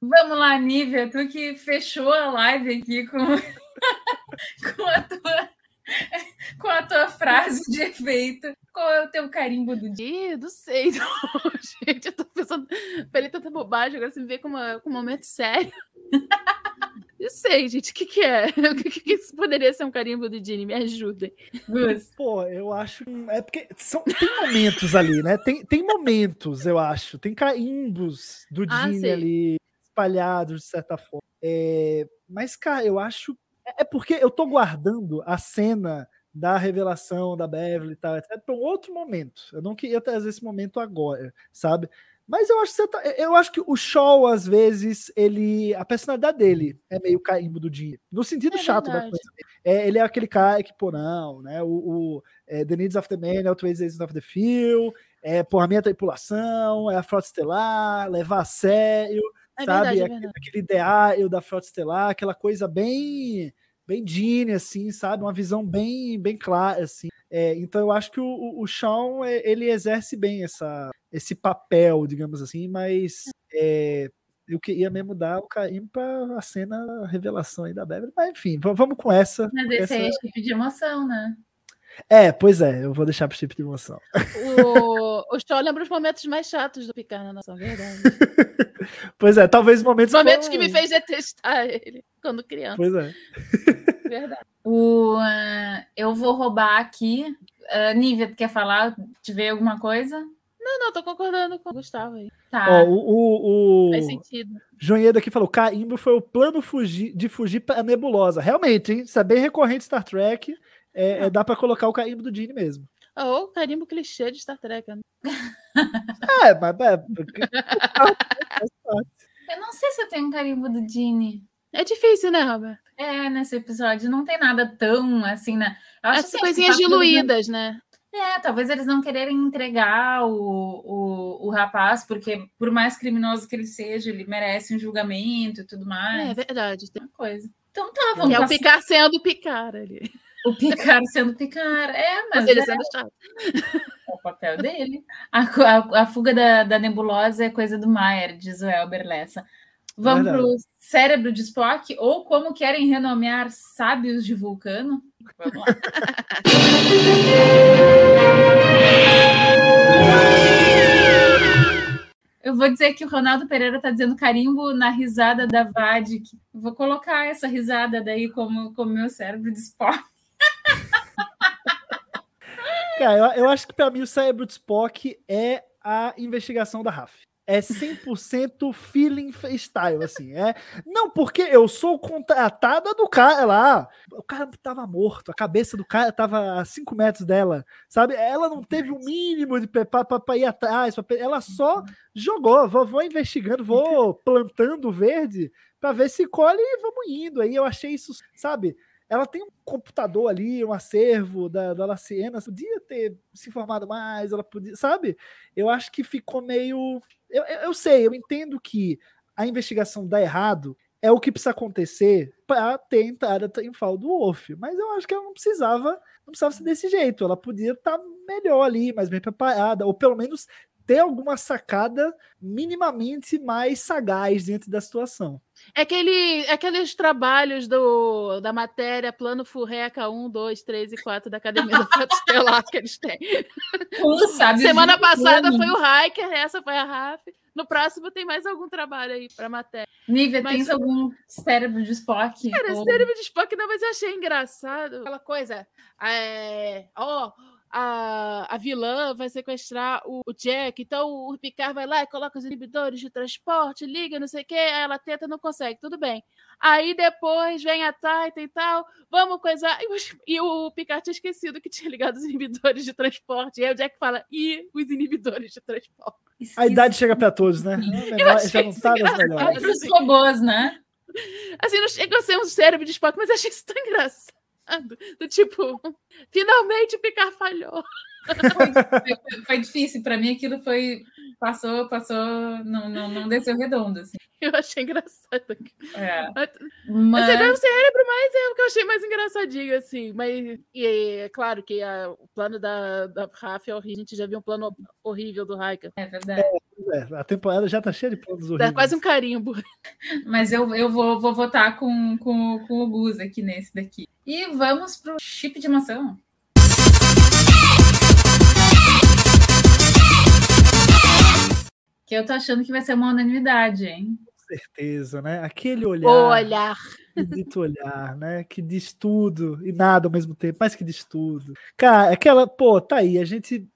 Vamos lá, Nívia, tu que fechou a live aqui com, com, a tua, com a tua frase de efeito. Qual é o teu carimbo do dia? Ih, não sei, não. gente. Eu tô pensando, falei tanta bobagem, agora você me vê com, uma- com um momento sério. Não sei, gente, o que, que é? O que, que, que isso poderia ser um carimbo do Dini? Me ajudem. Pô, eu acho. É porque são, tem momentos ali, né? Tem, tem momentos, eu acho. Tem carimbos do Ah, Dini ali espalhados, de certa forma. É, mas, cara, eu acho. É porque eu tô guardando a cena da revelação da Beverly e tal, etc, para um outro momento. Eu não queria trazer esse momento agora, sabe? Mas eu acho que você tá- eu acho que o Shaw, às vezes, ele. A personalidade dele é meio carimbo do Dini. No sentido É chato da verdade. coisa. É, ele é aquele cara que, pô, não, né? O, o, é, The Needs of the Man, Outweighs of the Few, é, a minha tripulação, é a Frota Estelar, levar a sério, É sabe? verdade, é Aquele- verdade. Aquele ideário da Frota Estelar, aquela coisa bem bem Dini, assim, sabe? Uma visão bem bem clara, assim. É, então eu acho que o, o, Shawn, é, ele exerce bem essa, esse papel, digamos assim, mas é, eu queria mesmo dar o carinho para a cena a revelação aí da Beverly, mas enfim, vamos com essa. Mas porque esse aí é essa- chip de emoção, né? É, pois é, eu vou deixar pro tipo de emoção. O, o Shaw lembra os momentos mais chatos do Picard na nossa verdade. Pois é, talvez momentos Os momentos foram- que me fez detestar ele quando criança. Pois é. Verdade. O, ah, eu vou roubar aqui. Uh, Nívia, tu quer falar? Tiver alguma coisa? Não, não, tô concordando com o Gustavo aí. Tá. Ó, o, o, o Faz sentido. Joinhedo aqui falou: carimbo foi o plano fugir, de fugir para a nebulosa. Realmente, hein? Isso é bem recorrente Star Trek. É, é, dá para colocar o carimbo do Gene mesmo. Ou o carimbo clichê de Star Trek. né? É, mas. É, porque- Eu não sei se eu tenho um carimbo do Dini. É difícil, né, Robert? É, nesse episódio não tem nada tão assim, né? Eu acho Essas assim, coisinhas que tá tudo diluídas, né? É, talvez eles não quererem entregar o, o, o rapaz, porque por mais criminoso que ele seja, ele merece um julgamento e tudo É mais. verdade. uma coisa. Então tá, vamos É o passar- Picard sendo Picard ali. O Picard sendo Picard. É, mas Ele é, sendo chato. o papel dele. A, a- a fuga da, da nebulosa é coisa do Maier, diz o Elber Lessa. Vamos Verdade. pro cérebro de Spock, ou como querem renomear sábios de Vulcano. Vamos lá. Eu vou dizer que o Ronaldo Pereira está dizendo carimbo na risada da Vadik. Vou colocar essa risada daí como, como meu cérebro de esporte. Cara, eu, eu acho que para mim o cérebro de Spock é a investigação da RAF. É 100% feeling freestyle, assim. É, não, porque eu sou contratada do cara lá. O cara tava morto, a cabeça do cara tava a 5 metros dela, sabe? Ela não teve o mínimo de preparo para ir atrás, pra, ela só jogou. Vou, vou investigando, vou plantando verde para ver se colhe e vamos indo. Aí eu achei isso, sabe? Ela tem um computador ali, um acervo da, da Laciena, podia ter se informado mais, ela podia, sabe? Eu acho que ficou meio. Eu, eu, sei, eu entendo que a investigação dá errado, é o que precisa acontecer para ter entrada triunfal do Wolf. Mas eu acho que ela não precisava, não precisava ser desse jeito. Ela podia estar tá melhor ali, mais bem preparada, ou pelo menos ter alguma sacada minimamente mais sagaz dentro da situação. É aquele, aqueles trabalhos do, da matéria plano Furreca 1, 2, 3 e 4 da Academia do Fato Estelar que eles têm. Semana passada foi o Hiker, essa foi a RAF. No próximo tem mais algum trabalho aí para matéria. Nívia, mas, tens algum cérebro de Spock? Cara, ou... cérebro de Spock não, mas eu achei engraçado. Aquela coisa. É... Ó, oh, a, a vilã vai sequestrar o, o, Jack, então o Picard vai lá e coloca os inibidores de transporte, liga, não sei o quê, aí ela tenta, não consegue, tudo bem. Aí depois vem a Titan e tal, vamos coisar. E, e o Picard tinha esquecido que tinha ligado os inibidores de transporte. E aí o Jack fala, e os inibidores de transporte. A idade chega para todos, né? Menor, já não melhores. É os robôs, né? Assim, não chega a ser um cérebro de Spock, mas achei isso tão engraçado. Do tipo, finalmente o Picard falhou. Foi, foi, difícil para mim, aquilo foi passou, passou, não, não, não desceu redondo. Assim. Eu achei engraçado. É. Mas. Você deu um cérebro, mas é o que eu achei mais engraçadinho, assim. Mas e é claro que a, o plano da, da Rafa é horrível. A gente já viu um plano horrível do Raika. É verdade. É, a temporada já tá cheia de planos horríveis. É quase um carimbo. Mas eu, eu vou, vou votar com, com, com o Gus aqui nesse daqui. E vamos pro chip de maçã. Que eu tô achando que vai ser uma unanimidade, hein? Com certeza, né? Aquele olhar. O olhar. Dito olhar, né? Que diz tudo e nada ao mesmo tempo, mas que diz tudo. Cara, aquela, pô, tá aí, a gente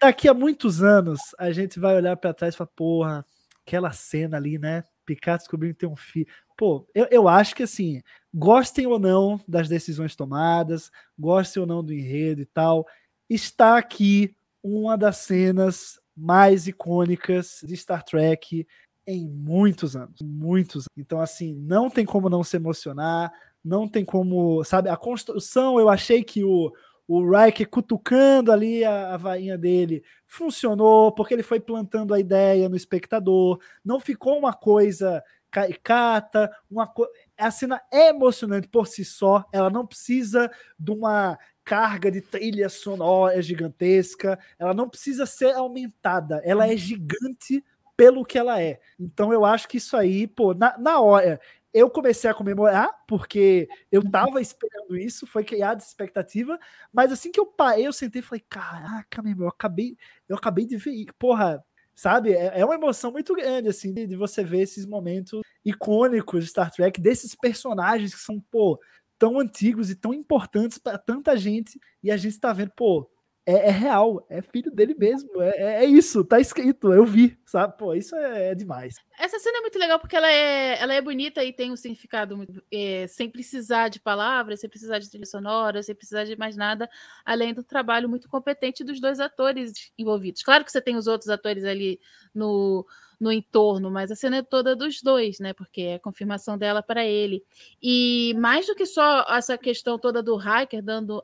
daqui a muitos anos a gente vai olhar para trás e falar, porra, aquela cena ali, né? Picard descobrindo que tem um filho. Pô, eu, eu acho que assim, gostem ou não das decisões tomadas, gostem ou não do enredo e tal, está aqui uma das cenas mais icônicas de Star Trek em muitos anos, muitos. Então assim, não tem como não se emocionar, não tem como, sabe, a construção, eu achei que o o Riker cutucando ali a, a vainha dele funcionou, porque ele foi plantando a ideia no espectador, não ficou uma coisa caricata, uma co... a cena é emocionante por si só, ela não precisa de uma carga de trilha sonora gigantesca, ela não precisa ser aumentada, ela é gigante pelo que ela é. Então eu acho que isso aí, pô, na, na hora, eu comecei a comemorar, porque eu tava esperando isso, foi criada expectativa, mas assim que eu parei, eu sentei e falei, caraca, meu, eu acabei, eu acabei de ver, porra, sabe? É, é uma emoção muito grande, assim, de, de, você ver esses momentos icônicos de Star Trek, desses personagens que são, pô, tão antigos e tão importantes para tanta gente, e a gente tá vendo, pô, é, é real, é filho dele mesmo, é, é, é, isso, tá escrito, eu vi, sabe? Pô, isso é, é, demais. Essa cena é muito legal porque ela é, ela é bonita e tem um significado muito, é, sem precisar de palavras, sem precisar de trilha sonora, sem precisar de mais nada, além do trabalho muito competente dos dois atores envolvidos. Claro que você tem os outros atores ali no no entorno, mas a cena é toda dos dois, né? Porque é a confirmação dela para ele. E mais do que só essa questão toda do hacker dando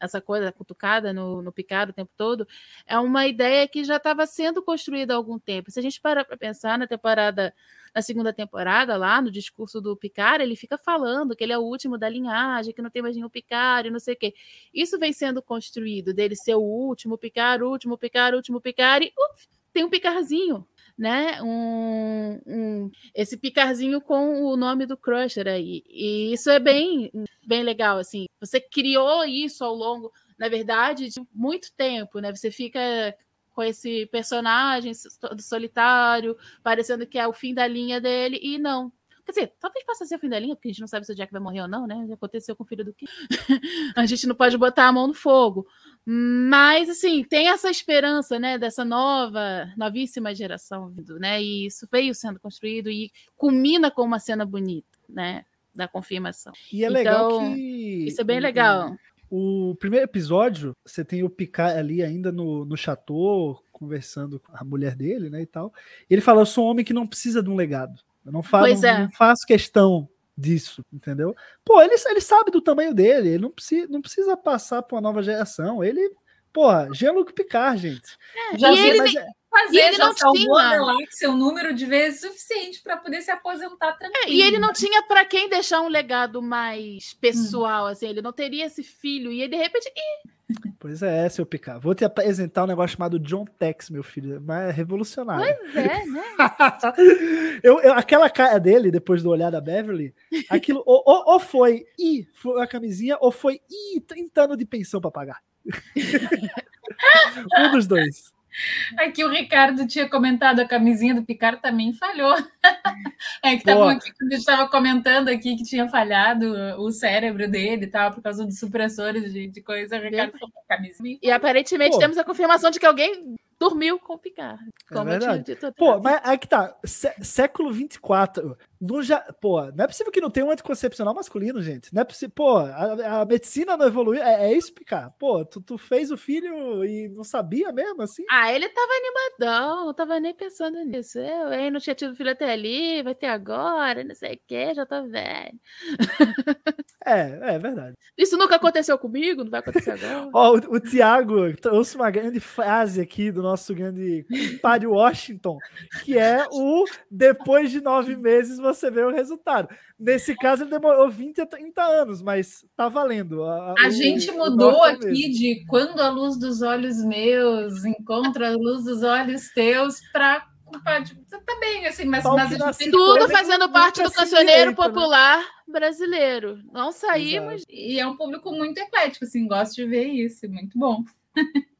essa coisa cutucada no, no Picard o tempo todo, é uma ideia que já estava sendo construída há algum tempo. Se a gente parar para pensar na temporada na segunda temporada, lá no discurso do Picard, ele fica falando que ele é o último da linhagem, que não tem mais nenhum Picard, não sei o quê. Isso vem sendo construído, dele ser o último Picard, último Picard, último Picard, e uf, tem um Picardzinho né, um, um, esse picarzinho com o nome do Crusher aí. E isso é bem, bem legal, assim. Você criou isso ao longo, na verdade, de muito tempo, né? Você fica com esse personagem solitário, parecendo que é o fim da linha dele, e não. Quer dizer, talvez possa ser o fim da linha, porque a gente não sabe se o Jack vai morrer ou não, né? Aconteceu com o filho do Kim. a gente não pode botar a mão no fogo. Mas, assim, tem essa esperança, né, dessa nova, novíssima geração né? E isso veio sendo construído e culmina com uma cena bonita, né? Da confirmação. E é legal Então, que. Isso é bem legal. O primeiro episódio, você tem o Picard ali ainda no, no chateau, conversando com a mulher dele, né, e tal. Ele fala, eu sou um homem que não precisa de um legado. Eu não, é. não faço questão disso, entendeu? Pô, ele, ele sabe do tamanho dele, ele não precisa, não precisa passar para uma nova geração. Ele, porra, Jean-Luc Picard, gente. Já e sei, ele é- fazer, e ele já não tinha. galáxia um número de vezes suficiente para poder se aposentar tranquilo. É, e ele não tinha para quem deixar um legado mais pessoal, assim, ele não teria esse filho, e aí, de repente, ih, Pois é, seu Picard. Vou te apresentar um negócio chamado John Tex, meu filho. Mas é revolucionário. pois é, né? eu, eu- aquela cara dele, depois do olhar da Beverly, aquilo ou, ou- ou foi e foi a camisinha, ou foi e 30 anos de pensão para pagar. um dos dois. Aqui o Ricardo tinha comentado a camisinha do Picard também falhou. É que Pô. aqui, quando a gente estava comentando aqui que tinha falhado o cérebro dele e tal, por causa dos supressores de, de coisa, o Ricardo falou a camisinha. E aparentemente Pô. temos a confirmação de que alguém dormiu com o Picard. É Como eu verdade. tinha dito Pô, mas aí que tá. sé- século 24. No ja... Pô, não é possível que não tenha um anticoncepcional masculino, gente. Não é possível. Pô, a, a medicina não evoluiu. É, é isso, Picard. Pô, tu, tu fez o filho e não sabia mesmo, assim? Ah, ele tava animadão, não tava nem pensando nisso. Eu, hein, não tinha tido filho até ali, vai ter agora, não sei o quê, já tô velho. É, é verdade. Isso nunca aconteceu comigo, não vai acontecer agora. Ó, o, o Tiago trouxe uma grande frase aqui do nosso grande compadre Washington, que é o depois de nove meses você vê o resultado. Nesse caso, ele demorou 20 a 30 anos, mas tá valendo. A o- gente o mudou é aqui mesmo. de quando a luz dos olhos meus encontra a luz dos olhos teus para tá bem assim, mas, a Tudo fazendo parte do cancioneiro né? popular brasileiro. Não saímos. E é um público muito eclético, assim, gosto de ver isso, muito bom.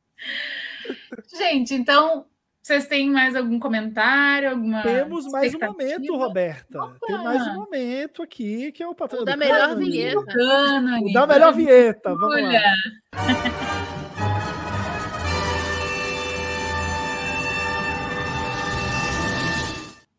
Gente, então, vocês têm mais algum comentário? Alguma Temos mais um momento, Roberta. Opa! Tem mais um momento aqui que é o patrão O da do melhor cânone. vinheta. Bacana, O da melhor vinheta. Vamos Olha, lá.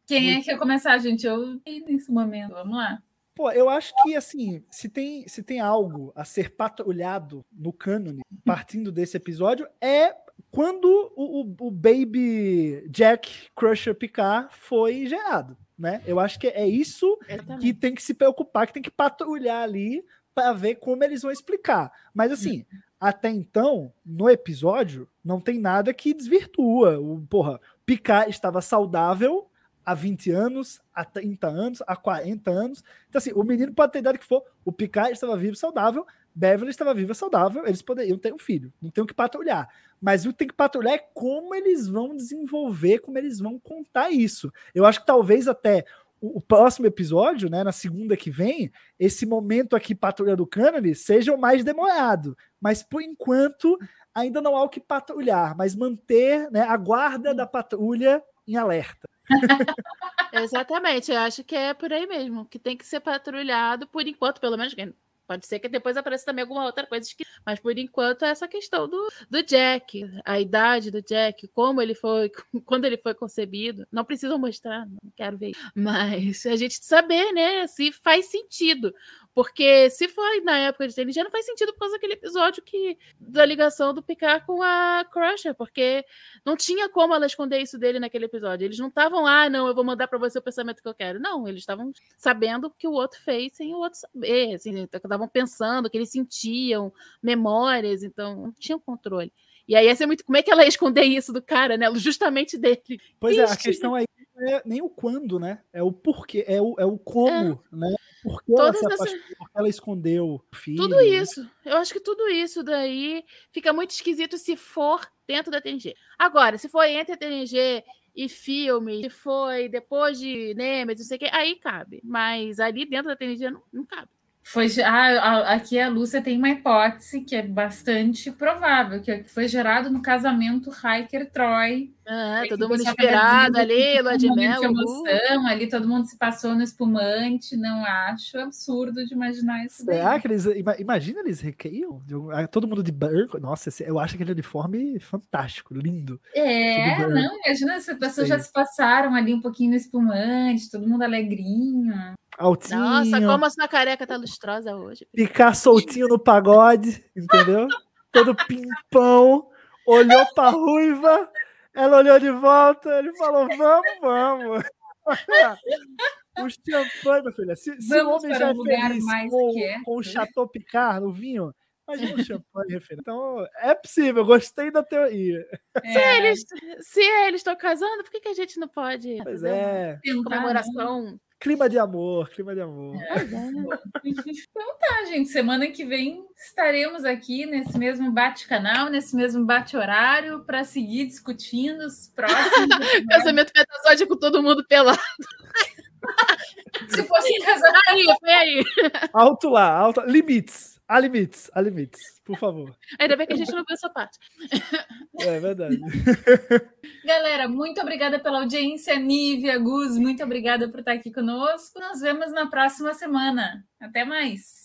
quem é que quer começar, gente? Eu nesse momento, vamos lá. Pô, eu acho que assim, se tem, se tem algo a ser patrulhado no cânone, partindo desse episódio, é quando o, o- o Baby Jack Crusher Picard foi gerado, né? Eu acho que é isso que tem que se preocupar, que tem que patrulhar ali para ver como eles vão explicar. Mas assim, até então, no episódio, não tem nada que desvirtua. O, porra, Picard estava saudável há 20 anos, há 30 anos, há 40 anos. Então, assim, o menino pode ter idade que for, o Picard estava vivo saudável, Beverly estava viva saudável, eles poderiam ter um filho, não tem o que patrulhar. Mas o que tem que patrulhar é como eles vão desenvolver, como eles vão contar isso. Eu acho que talvez até o, o próximo episódio, né, na segunda que vem, esse momento aqui, Patrulha do Cânone, seja o mais demorado. Mas por enquanto, ainda não há o que patrulhar, mas manter né, a guarda da patrulha em alerta. Exatamente, eu acho que é por aí mesmo, que tem que ser patrulhado por enquanto, pelo menos. Pode ser que depois apareça também alguma outra coisa, mas por enquanto é essa questão do, do Jack, a idade do Jack, como ele foi, quando ele foi concebido. Não precisam mostrar, não quero ver. Mas a gente saber, né, se faz sentido. Porque se foi na época de TNG, não faz sentido por causa daquele episódio que da ligação do Picard com a Crusher, porque não tinha como ela esconder isso dele naquele episódio. Eles não estavam, ah, não, eu vou mandar para você o pensamento que eu quero. Não, eles estavam sabendo o que o outro fez sem o outro saber. Assim, estavam pensando que eles sentiam memórias, então não tinham controle. E aí ia ser muito. Como é que ela ia esconder isso do cara, né? Justamente dele. Pois é, a questão aí não é nem o quando, né? É o porquê, é o, é o como, né? Por que ela Todas se essas- que ela escondeu o filho. Tudo isso. Eu acho que tudo isso daí fica muito esquisito se for dentro da TNG. Agora, se for entre a TNG e filme, se foi depois de Nemesis, não sei o quê, aí cabe. Mas ali dentro da TNG não, não cabe. Foi, ah, aqui a Lúcia tem uma hipótese que é bastante provável, que é foi gerado no casamento Hiker-Troy. Ah, Aí todo mundo esperado ali, lua de mel. de uhul. emoção, ali todo mundo se passou no espumante. Não acho absurdo de imaginar isso daí. Será que eles. ima- Imagina eles requeiam? ah, Todo mundo de branco. Nossa, esse- eu acho aquele uniforme fantástico, lindo. É, não, imagina se as pessoas já se passaram ali um pouquinho no espumante, todo mundo alegrinho. Altinho. Nossa, como a sua careca tá lustrosa hoje. Ficar soltinho no pagode, entendeu? Todo pimpão. Olhou pra ruiva. Ela olhou de volta. Ele falou: Vamos, vamos. O champanhe, minha filha. Se, se o homem já um é feliz com, quieto. com o Chateau Picard no vinho, imagina o champanhe, minha filha. Então, é possível. Gostei da teoria. Se É, eles se eles estão casando, por que, que a gente não pode Pois fazer uma é. tentar, comemoração? Clima de amor, clima de amor. Então tá, gente. Semana que vem estaremos aqui nesse mesmo bate-canal, nesse mesmo bate-horário, para seguir discutindo os próximos. Casamento metasódico com todo mundo pelado. Se fosse casamento. Aí, foi aí. Alto lá, alto. Limites. Há limites, há limites, por favor. Ainda bem que a gente não viu essa parte. É verdade. Galera, muito obrigada pela audiência. Nívia, Gus, muito obrigada por estar aqui conosco. Nos vemos na próxima semana. Até mais.